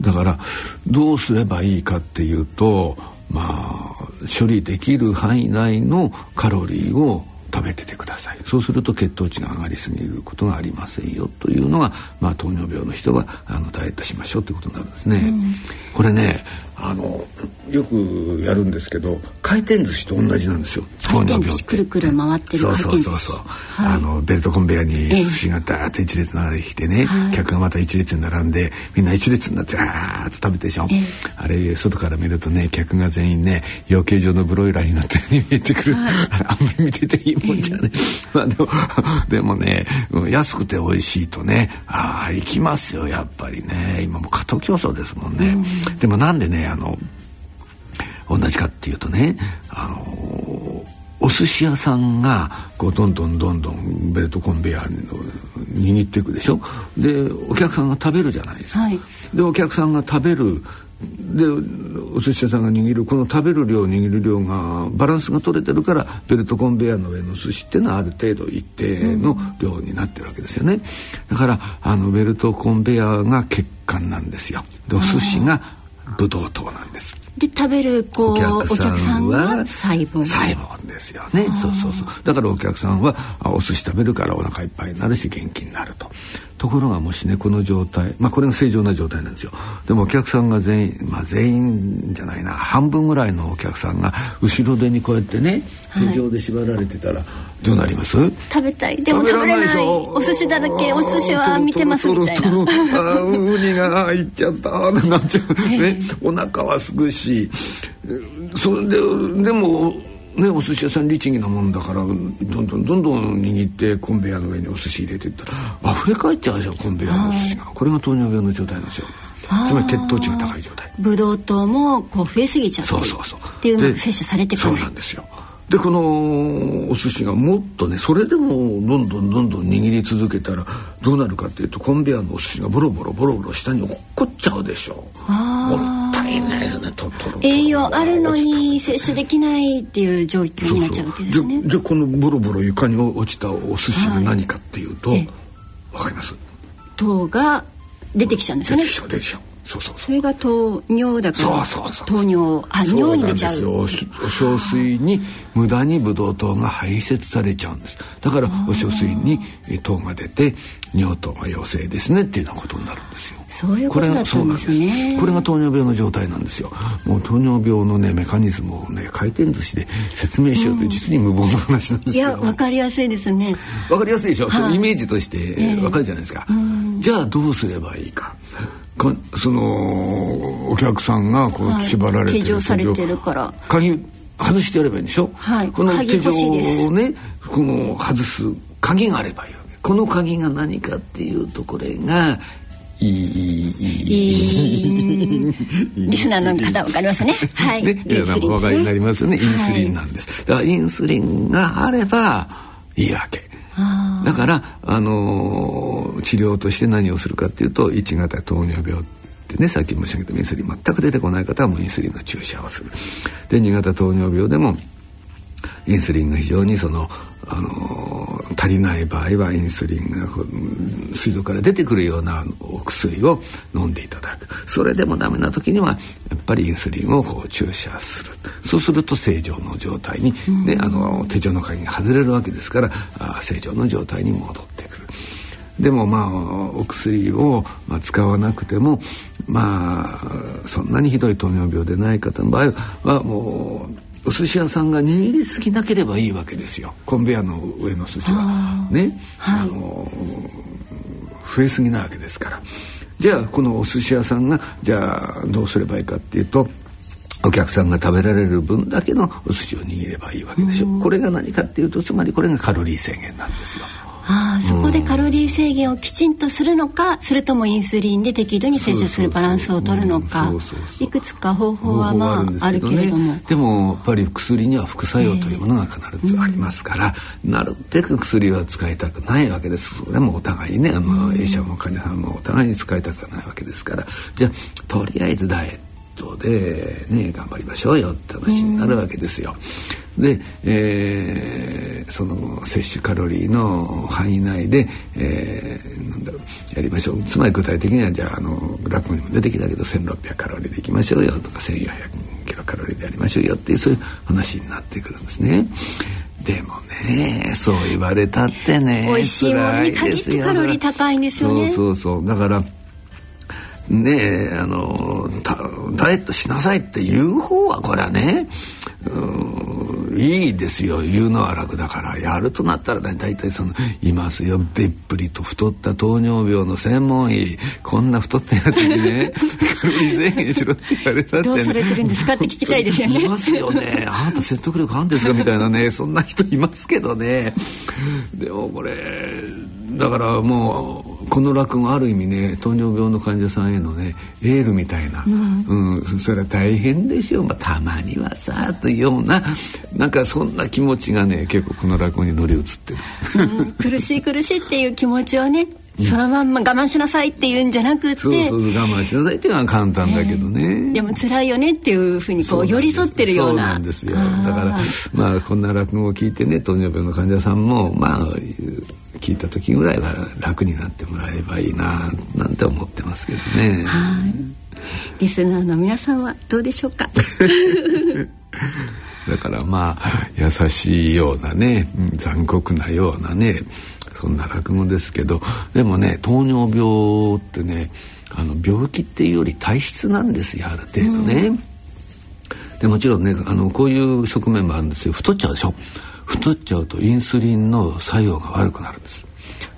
だからどうすればいいかっていうとまあ処理できる範囲内のカロリーを食べててくださいそうすると血糖値が上がりすぎることがありませんよというのが、まあ、糖尿病の人はあのダイエットしましょうということになるんですね。うん、これねあのよくやるんですけど回転寿司と同じなんですよ、回転寿司くるくる回ってる回転寿司そうそう。そう、はい、あのベルトコンベヤに寿司がダーッと一列流れてきてね、え客がまた一列に並んでみんな一列になってあーっと食べてでしょ、えあれ外から見るとね客が全員ね養鶏場のブロイラーになったように見えてくる、はい、あんまり見てていいもんじゃね、まあでも *laughs* でもね安くて美味しいとねああ行きますよやっぱりね。今も過渡競争ですもんね、うん、でもなんでねあの同じかっていうとねあのお寿司屋さんがこうどんどんどんどんベルトコンベヤーを握っていくでしょ？でお客さんが食べるじゃないですか、はい、でお客さんが食べるでお寿司屋さんが握るこの食べる量握る量がバランスが取れてるからベルトコンベヤーの上の寿司っていうのはある程度一定の量になってるわけですよね。だからあのベルトコンベヤーが血管なんですよ。でお寿司がブドウ糖なんです。で食べるこうお客さんは細胞細胞ですよね。そうそうそう。だからお客さんはあお寿司食べるからお腹いっぱいになるし元気になるとところがもしねこの状態まあこれが正常な状態なんですよ。でもお客さんが全員まあ全員じゃないな。半分ぐらいのお客さんが後ろ手にこうやってね天井で縛られてたら、どうなります？食べたい。でも食べれない。お寿司だらけ。お寿司は見てますみたいな。あウニがいっちゃった。なっちゃう。*laughs* ね。お腹はすくし。それででもね、お寿司屋さん律儀なもんだからどんどんどんどん握ってコンベヤの上にお寿司入れていったら溢れ返っちゃうでしょコンベヤのお寿司が。これが糖尿病の状態なんですよ。つまり血糖値が高い状態。ブドウ糖もこう増えすぎちゃってそうそうそう。っていうのが摂取されてこないそうなんですよ。でこのお寿司がもっとねそれでもどんどんどんどん握り続けたらどうなるかっていうとコンベヤのお寿司がボロボロボロボロ下に落っこっちゃうでしょ。もったいないですねととろ。栄養あるのに摂取できないっていう状況になっちゃうわけですね。じゃこのボロボロ床に落ちたお寿司が何かっていうと、はい、わかります？糖が出てきちゃうんですよね。出てきちゃう出てきちゃうそうそうそれが糖尿だから。そうそう糖尿あ尿に出ちゃう。んですよ。おお小水に無駄にブドウ糖が排泄されちゃうんです。だからお小水にえ糖が出て尿糖が陽性ですねっていうようなことになるんですよ。そういうことだったんですね。これがそうなんです。これが糖尿病の状態なんですよ。もう糖尿病のねメカニズムをね回転寿司で説明しようという実に無謀な話なんですいやわかりやすいですね。わかりやすいでしょ、はい。そのイメージとしてわかるじゃないですか、じゃあどうすればいいかかそのお客さんがこうはい。縛られてる手錠されてるから。鍵外してやればいいんでしょ、はい。この鍵手錠をねこの外す鍵があればいいわけ。この鍵が何かっていうとこれがいいいいいい。*laughs* リスナーの方わかりますね。はい。ね、皆さんもお分かりになりますよね、インスリンなんです、だからインスリンがあればいいわけだから、あのー治療として何をするかっていうと1型糖尿病ってねさっき申し上げたインスリン全く出てこない方はもうインスリンの注射をする。で2型糖尿病でもインスリンが非常にその、あのー足りない場合はインスリンが水道から出てくるようなお薬を飲んでいただく。それでもダメな時にはやっぱりインスリンをこう注射する。そうすると正常の状態に、ねあの手錠の鍵が外れるわけですからあ正常の状態に戻ってくる。でもまあお薬を、まあ、使わなくてもまあそんなにひどい糖尿病でない方の場合はもうお寿司屋さんが握りすぎなければいいわけですよ。コンベヤの上の寿司は。ね、あの増えすぎなわけですから。じゃあこのお寿司屋さんがじゃあどうすればいいかっていうとお客さんが食べられる分だけのお寿司を握ればいいわけでしょ。これが何かっていうとつまりこれがカロリー制限なんですよ。ああそこでカロリー制限をきちんとするのかそれともインスリンで適度に摂取するバランスを取るのか。いくつか方法はまああるけれども。でもやっぱり薬には副作用というものが必ずありますから、なるべく薬は使いたくないわけです。それもお互いにね、まあ、医者も患者さんもお互いに使いたくないわけですから。じゃあとりあえずダイエットでね頑張りましょうよって話になるわけですよ。で、えーその摂取カロリーの範囲内で、えーなんだろうやりましょう。つまり具体的にはじゃああの落語にも出てきたけど1600カロリーでいきましょうよとか1400キロカロリーでやりましょうよっていうそういう話になってくるんですね。でもねそう言われたってね美味しいものに限ってカロリー高いんですよね。そうそうそう。だからねえあのたダイエットしなさいって言う方はこれはねうんいいですよ。言うのは楽だから。やるとなったらね大体そのいますよ。でっぷりと太った糖尿病の専門医。こんな太ったやつにねカロリー制限しろって言われたって、ね、どうされてるんですか？って聞きたいですよね。いますよね。あなた説得力あるんですかみたいなねそんな人いますけどね。でもこれだからもうこの落語ある意味ね糖尿病の患者さんへのねエールみたいな、うんそれは大変でしょう、まあ、たまにはさというようななんかそんな気持ちがね結構この落語に乗り移ってる。うん苦しい苦しいっていう気持ちをねそのまんま我慢しなさいっていうんじゃなくってそうそうそう我慢しなさいっていうのは簡単だけどね。でも辛いよねっていうふうにこう寄り添ってるような。そうなんですよ。だからまあこんな落語を聞いてね糖尿病の患者さんもまあ聞いた時ぐらいは楽になってもらえばいいななんて思ってますけどね。リスナーの皆さんはどうでしょうか？*laughs* だからまあ優しいようなねうん残酷なようなねそんな落語ですけどでもね糖尿病ってねあの病気っていうより体質なんですよある程度ね。でもちろんねあのこういう側面もあるんですよ。太っちゃうでしょ。太っちゃうとインスリンの作用が悪くなるんです。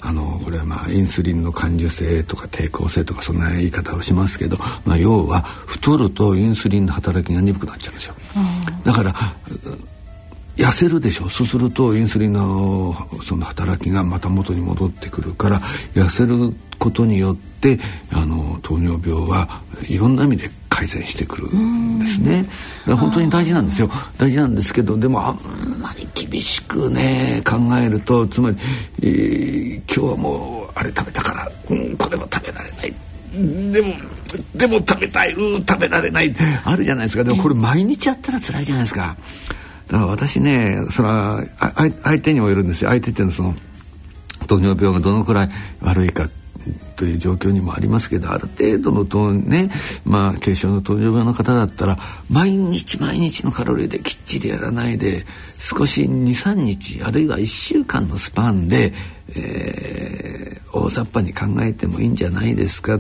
あのこれはまあインスリンの感受性とか抵抗性とかそんな言い方をしますけど、まあ、要は太るとインスリンの働きが鈍くなっちゃうんですよ。だから痩せるでしょ？そうするとインスリンのその働きがまた元に戻ってくるから痩せることによってあの糖尿病はいろんな意味で改善してくるんですね。本当に大事なんですよ。大事なんですけどでもあんまり厳しくね考えるとつまり、えー今日はもうあれ食べたから、うん、これは食べられない。でもでも食べたい、うん、食べられないあるじゃないですかでもこれ毎日やったら辛いじゃないですか。だから私ねそれは相手にもよるんですよ。相手っていうのはその糖尿病がどのくらい悪いかという状況にもありますけどある程度の糖ねまあ軽症の糖尿病の方だったら毎日毎日のカロリーできっちりやらないで少し23日あるいは1週間のスパンで、えー、大雑把に考えてもいいんじゃないですか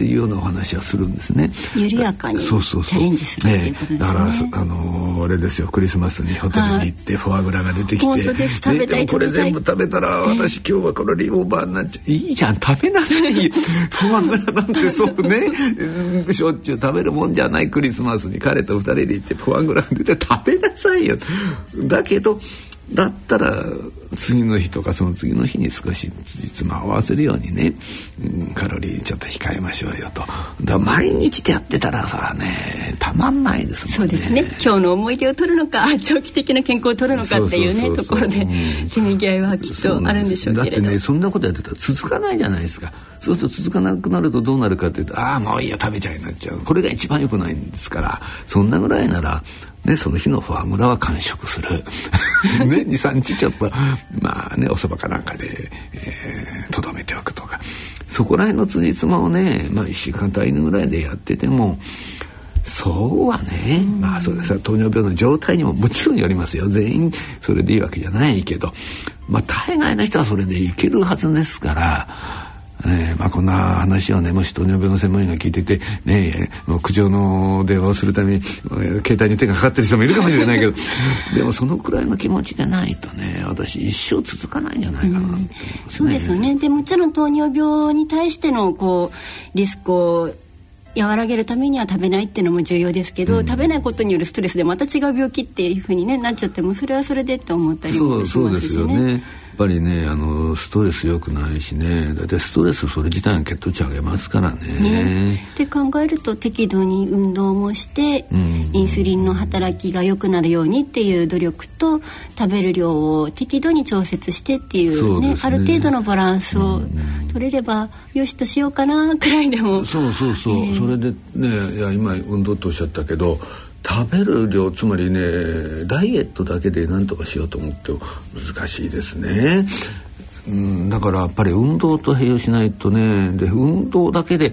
っていうようなお話はするんですね。緩やかにチャレンジするっていうことですね。だからあのー、あれですよ。クリスマスにホテルに行ってフォアグラが出てきて、です。食べたい、ね、これ全部食べたら私今日はカロリーオーバーになっちゃう。いいじゃん食べなさい。フォアグラなんてそうね。しょっちゅう食べるもんじゃないクリスマスに。彼と二人で行ってフォアグラが出て食べなさいよ。だけどだったら次の日とかその次の日に少し実も合わせるようにね、うん、カロリーちょっと控えましょうよと。だ毎日でやってたらさねまんないですもんね。そうですね。今日の思い出を取るのか *laughs* 長期的な健康を取るのかっていうねところで、うん、せめぎ合いはきっとあるんでしょうけれどだってねそんなことやってたら続かないじゃないですか。そうすると続かなくなるとどうなるかっていうとああもういいや食べちゃいになっちゃう。これが一番良くないんですから。そんなぐらいならね、その日のフォアグラは完食する。*laughs* ね、2、3日ちょっと、まあね、おそばかなんかで、えー、とどめておくとか。そこら辺の辻褄をね、まあ1週間単位ぐらいでやってても、そうはね、まあそれさ糖尿病の状態にももちろんよりますよ。全員それでいいわけじゃないけど。まあ大概の人はそれでいけるはずですから。えーまあ、こんな話をねもし糖尿病の専門医が聞いてて、ね、もう苦情の電話をするために携帯に手がかかってる人もいるかもしれないけど。*laughs* でもそのくらいの気持ちでないとね私一生続かないんじゃないかな、ねうん、そうですよね。でもちろん糖尿病に対してのこうリスクを和らげるためには食べないっていうのも重要ですけど、うん、食べないことによるストレスでまた違う病気っていうふうに、ね、なっちゃってもそれはそれでって思ったりもしますしね。ぱりねあのストレス良くないしね。だってストレスそれ自体が血糖値上げますからね。ね。って考えると適度に運動もして、うん、インスリンの働きが良くなるようにっていう努力と食べる量を適度に調節してっていうね、ね、ある程度のバランスを取れれば、よしとしようかなくらいでも。そうそうそう、えー、それでねいや今運動とおっしゃったけど食べる量つまりねダイエットだけで何とかしようと思っても難しいですね。うん、だからやっぱり運動と併用しないとねで運動だけで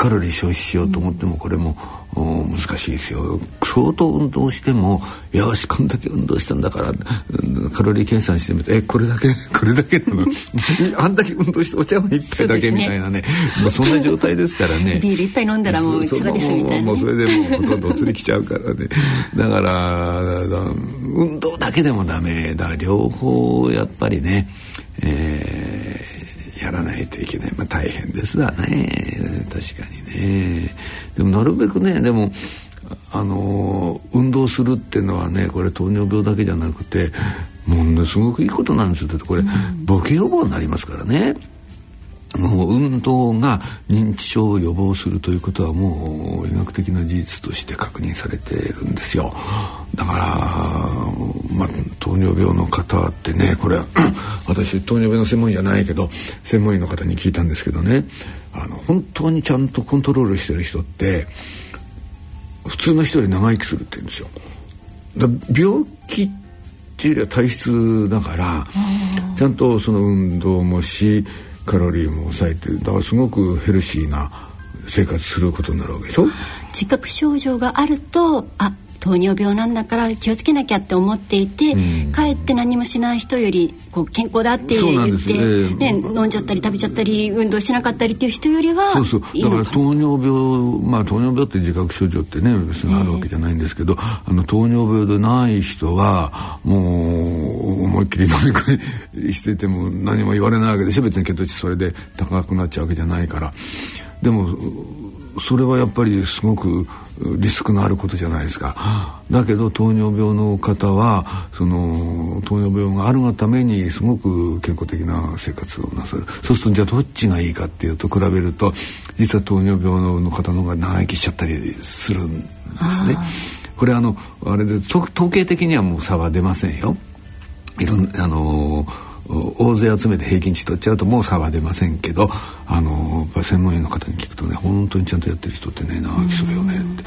カロリー消費しようと思ってもこれも、難しいですよ。相当運動してもよしこんだけ運動したんだからカロリー計算してみてえこれだけ *laughs* これだけなの？*laughs* あんだけ運動してお茶碗一杯だけみたいなね。もうそんな状態ですからね。*laughs* ビール一杯飲んだらもうそですみたいな、もうそれでもうほとんどお釣りきちゃうからね。だから運動だけでもダメだ。両方やっぱりねえーやらないといけない、まあ、大変ですわね。確かにね。でもなるべくねでもあの運動するっていうのはねこれ糖尿病だけじゃなくてものすごくいいことなんですよ。だってこれ、ボケ予防になりますからね。もう運動が認知症を予防するということはもう医学的な事実として確認されているんですよ。だから、まあ、糖尿病の方ってねこれ *clears throat* 私糖尿病の専門医じゃないけど専門医の方に聞いたんですけどねあの本当にちゃんとコントロールしてる人って普通の人より長生きするって言うんですよ。だ病気っていうよりは体質だからちゃんとその運動もしカロリーも抑えてだからすごくヘルシーな生活することになるわけでしょ？自覚症状があるとあ糖尿病なんだから気をつけなきゃって思っていて、うん、かえって何もしない人よりこう健康だって言って、ね、飲んじゃったり食べちゃったり運動しなかったりっていう人よりはそうそう。だから糖尿病まあ糖尿病って自覚症状ってね別にあるわけじゃないんですけど、えー、あの糖尿病でない人はもう思いっきり飲み食いしてても何も言われないわけでしょ。別に血糖値それで高くなっちゃうわけじゃないから。でもそれはやっぱりすごくリスクのあることじゃないですかだけど糖尿病の方はその糖尿病があるがためにすごく健康的な生活をなさるそうするとじゃあどっちがいいかっていうと比べると実は糖尿病の方の方が長生きしちゃったりするんですね。これあのあれで統計的にはもう差は出ませんよ。いろんあのー大勢集めて平均値取っちゃうともう差は出ませんけどあの専門医の方に聞くとね本当にちゃんとやってる人ってね長生きするよねって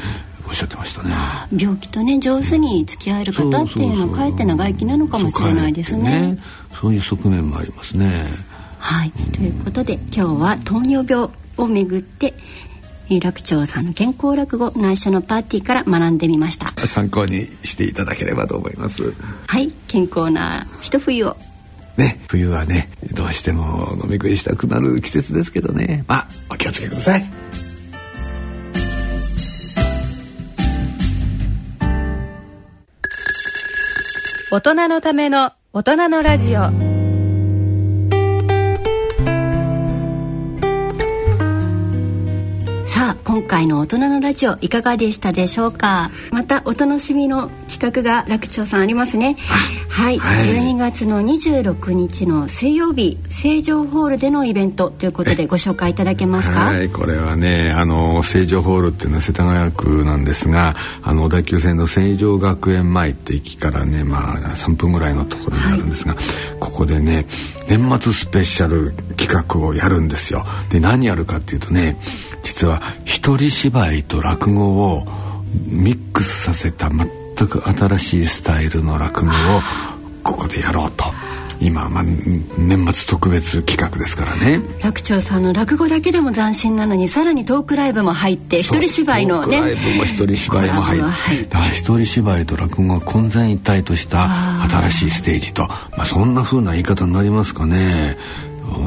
おっしゃってましたね。病気とね上手に付き合える方っていうのはかえって長生きなのかもしれないですね。そういう側面もありますね。はい、ということで今日は糖尿病をめぐって楽長さんの健康落語内緒のパーティーから学んでみました。参考にしていただければと思います。はい。健康な一冬をね冬はねどうしても飲み食いしたくなる季節ですけどね。まあお気をつけください。大人のための大人のラジオ。今回の大人のラジオいかがでしたでしょうか？またお楽しみの企画が楽長さんありますね。はい、はい、12月の26日の水曜日成城ホールでのイベントということでご紹介いただけますか？はい。これはねあの成城ホールっていうのは世田谷区なんですがあの小田急線の成城学園前って駅からねまあ3分ぐらいのところにあるんですが、はい、ここでね年末スペシャル企画をやるんですよ。で何やるかっていうとね実は一人芝居と落語をミックスさせた全く新しいスタイルの落語をここでやろうと。今、まあ、年末特別企画ですからね。楽長さんの落語だけでも斬新なのにさらにトークライブも入って一人芝居のね。トークライブも一人芝居も入ってだから一人芝居と落語が混然一体とした新しいステージと。まあ、そんな風な言い方になりますかね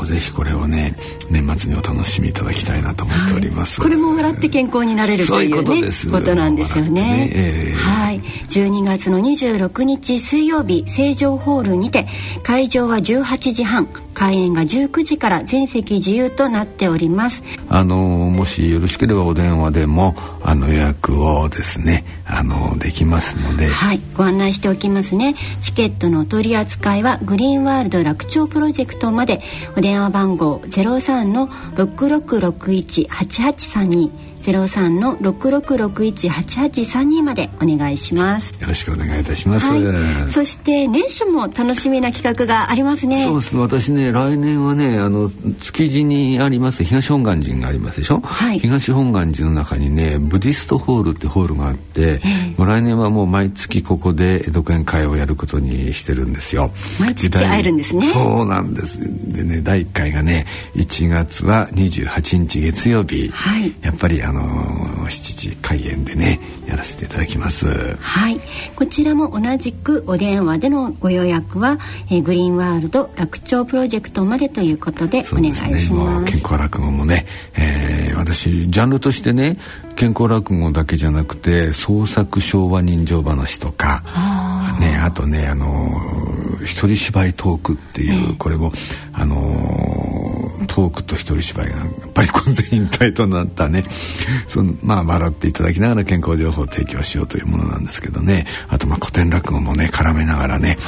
ぜひこれをね年末にお楽しみいただきたいなと思っております、はい、これも笑って健康になれるというねことなんですよね、ねえー、はい。12月の26日水曜日成城ホールにて会場は18時半開演が19時から全席自由となっております。あのもしよろしければお電話でもあの予約をですねあのできますので。はい。ご案内しておきますね。チケットの取り扱いはグリーンワールド楽町プロジェクトまでお電話番号03の66618832ゼロ三の六六六一八八三二までお願いします。よろしくお願いいたします。はい、そして年初も楽しみな企画がありますね。そうですね。私ね来年はねあの築地にあります東本願寺がありますでしょ？はい、東本願寺の中にねブディストホールってホールがあって、もう来年はもう毎月ここで独演会をやることにしてるんですよ。毎月会えるんですね。そうなんです。でね第一回がね1月は28日月曜日。はい、やっぱりあのの7時開演でねやらせていただきます。はい。こちらも同じくお電話でのご予約は、えー、グリーンワールド楽町プロジェクトまでということでお願いします、ね、健康落語もね、えー、私ジャンルとしてね健康落語だけじゃなくて創作昭和人情話とかねあとねあの一人芝居トークっていう、えー、これもあのトークと一人芝居がやっぱり混然一体となったね。そのまあ笑っていただきながら健康情報を提供しようというものなんですけどね。あとまあ古典落語もね絡めながらね、え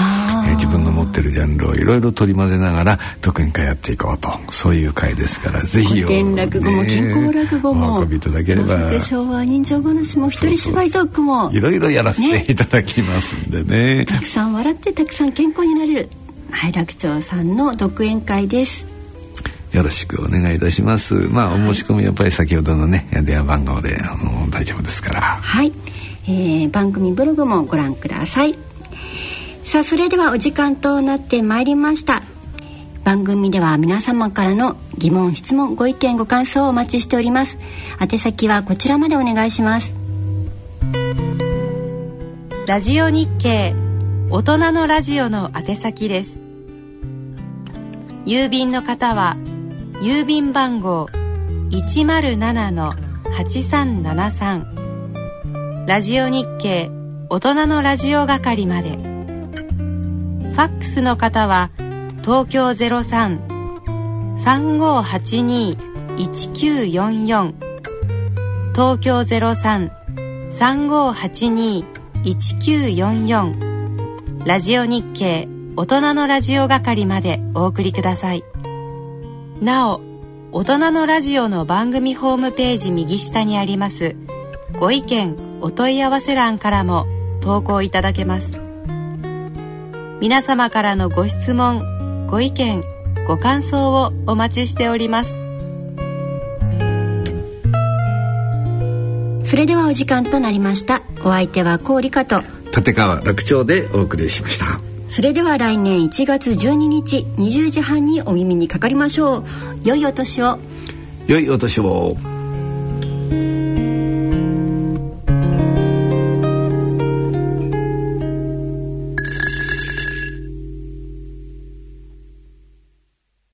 ー、自分の持ってるジャンルをいろいろ取り混ぜながら特に会やっていこうと。そういう会ですからぜひ古典落語も健康落語もお運びいただければ。昭和人情話も一人芝居トークもいろいろやらせていただきますんでね、ね、たくさん笑ってたくさん健康になれる。はい楽長さんの独演会ですよろしくお願いいたします。まあ、お申し込みやっぱり先ほどのね、電話番号で、あの、大丈夫ですから。はい、えー、番組ブログもご覧ください。さあ、それではお時間となってまいりました。番組では皆様からの疑問、質問、ご意見、ご感想をお待ちしております。宛先はこちらまでお願いします。ラジオ日経大人のラジオの宛先です。郵便の方は郵便番号107-8373ラジオ日経大人のラジオ係まで。ファックスの方は東京03-3582-1944東京03-3582-1944ラジオ日経大人のラジオ係までお送りください。なお大人のラジオの番組ホームページ右下にありますご意見お問い合わせ欄からも投稿いただけます。皆様からのご質問ご意見ご感想をお待ちしております。それではお時間となりました。お相手は郡香と立川楽町でお送りしましたそれでは来年1月12日20時半にお耳にかかりましょう。良いお年を。良いお年を。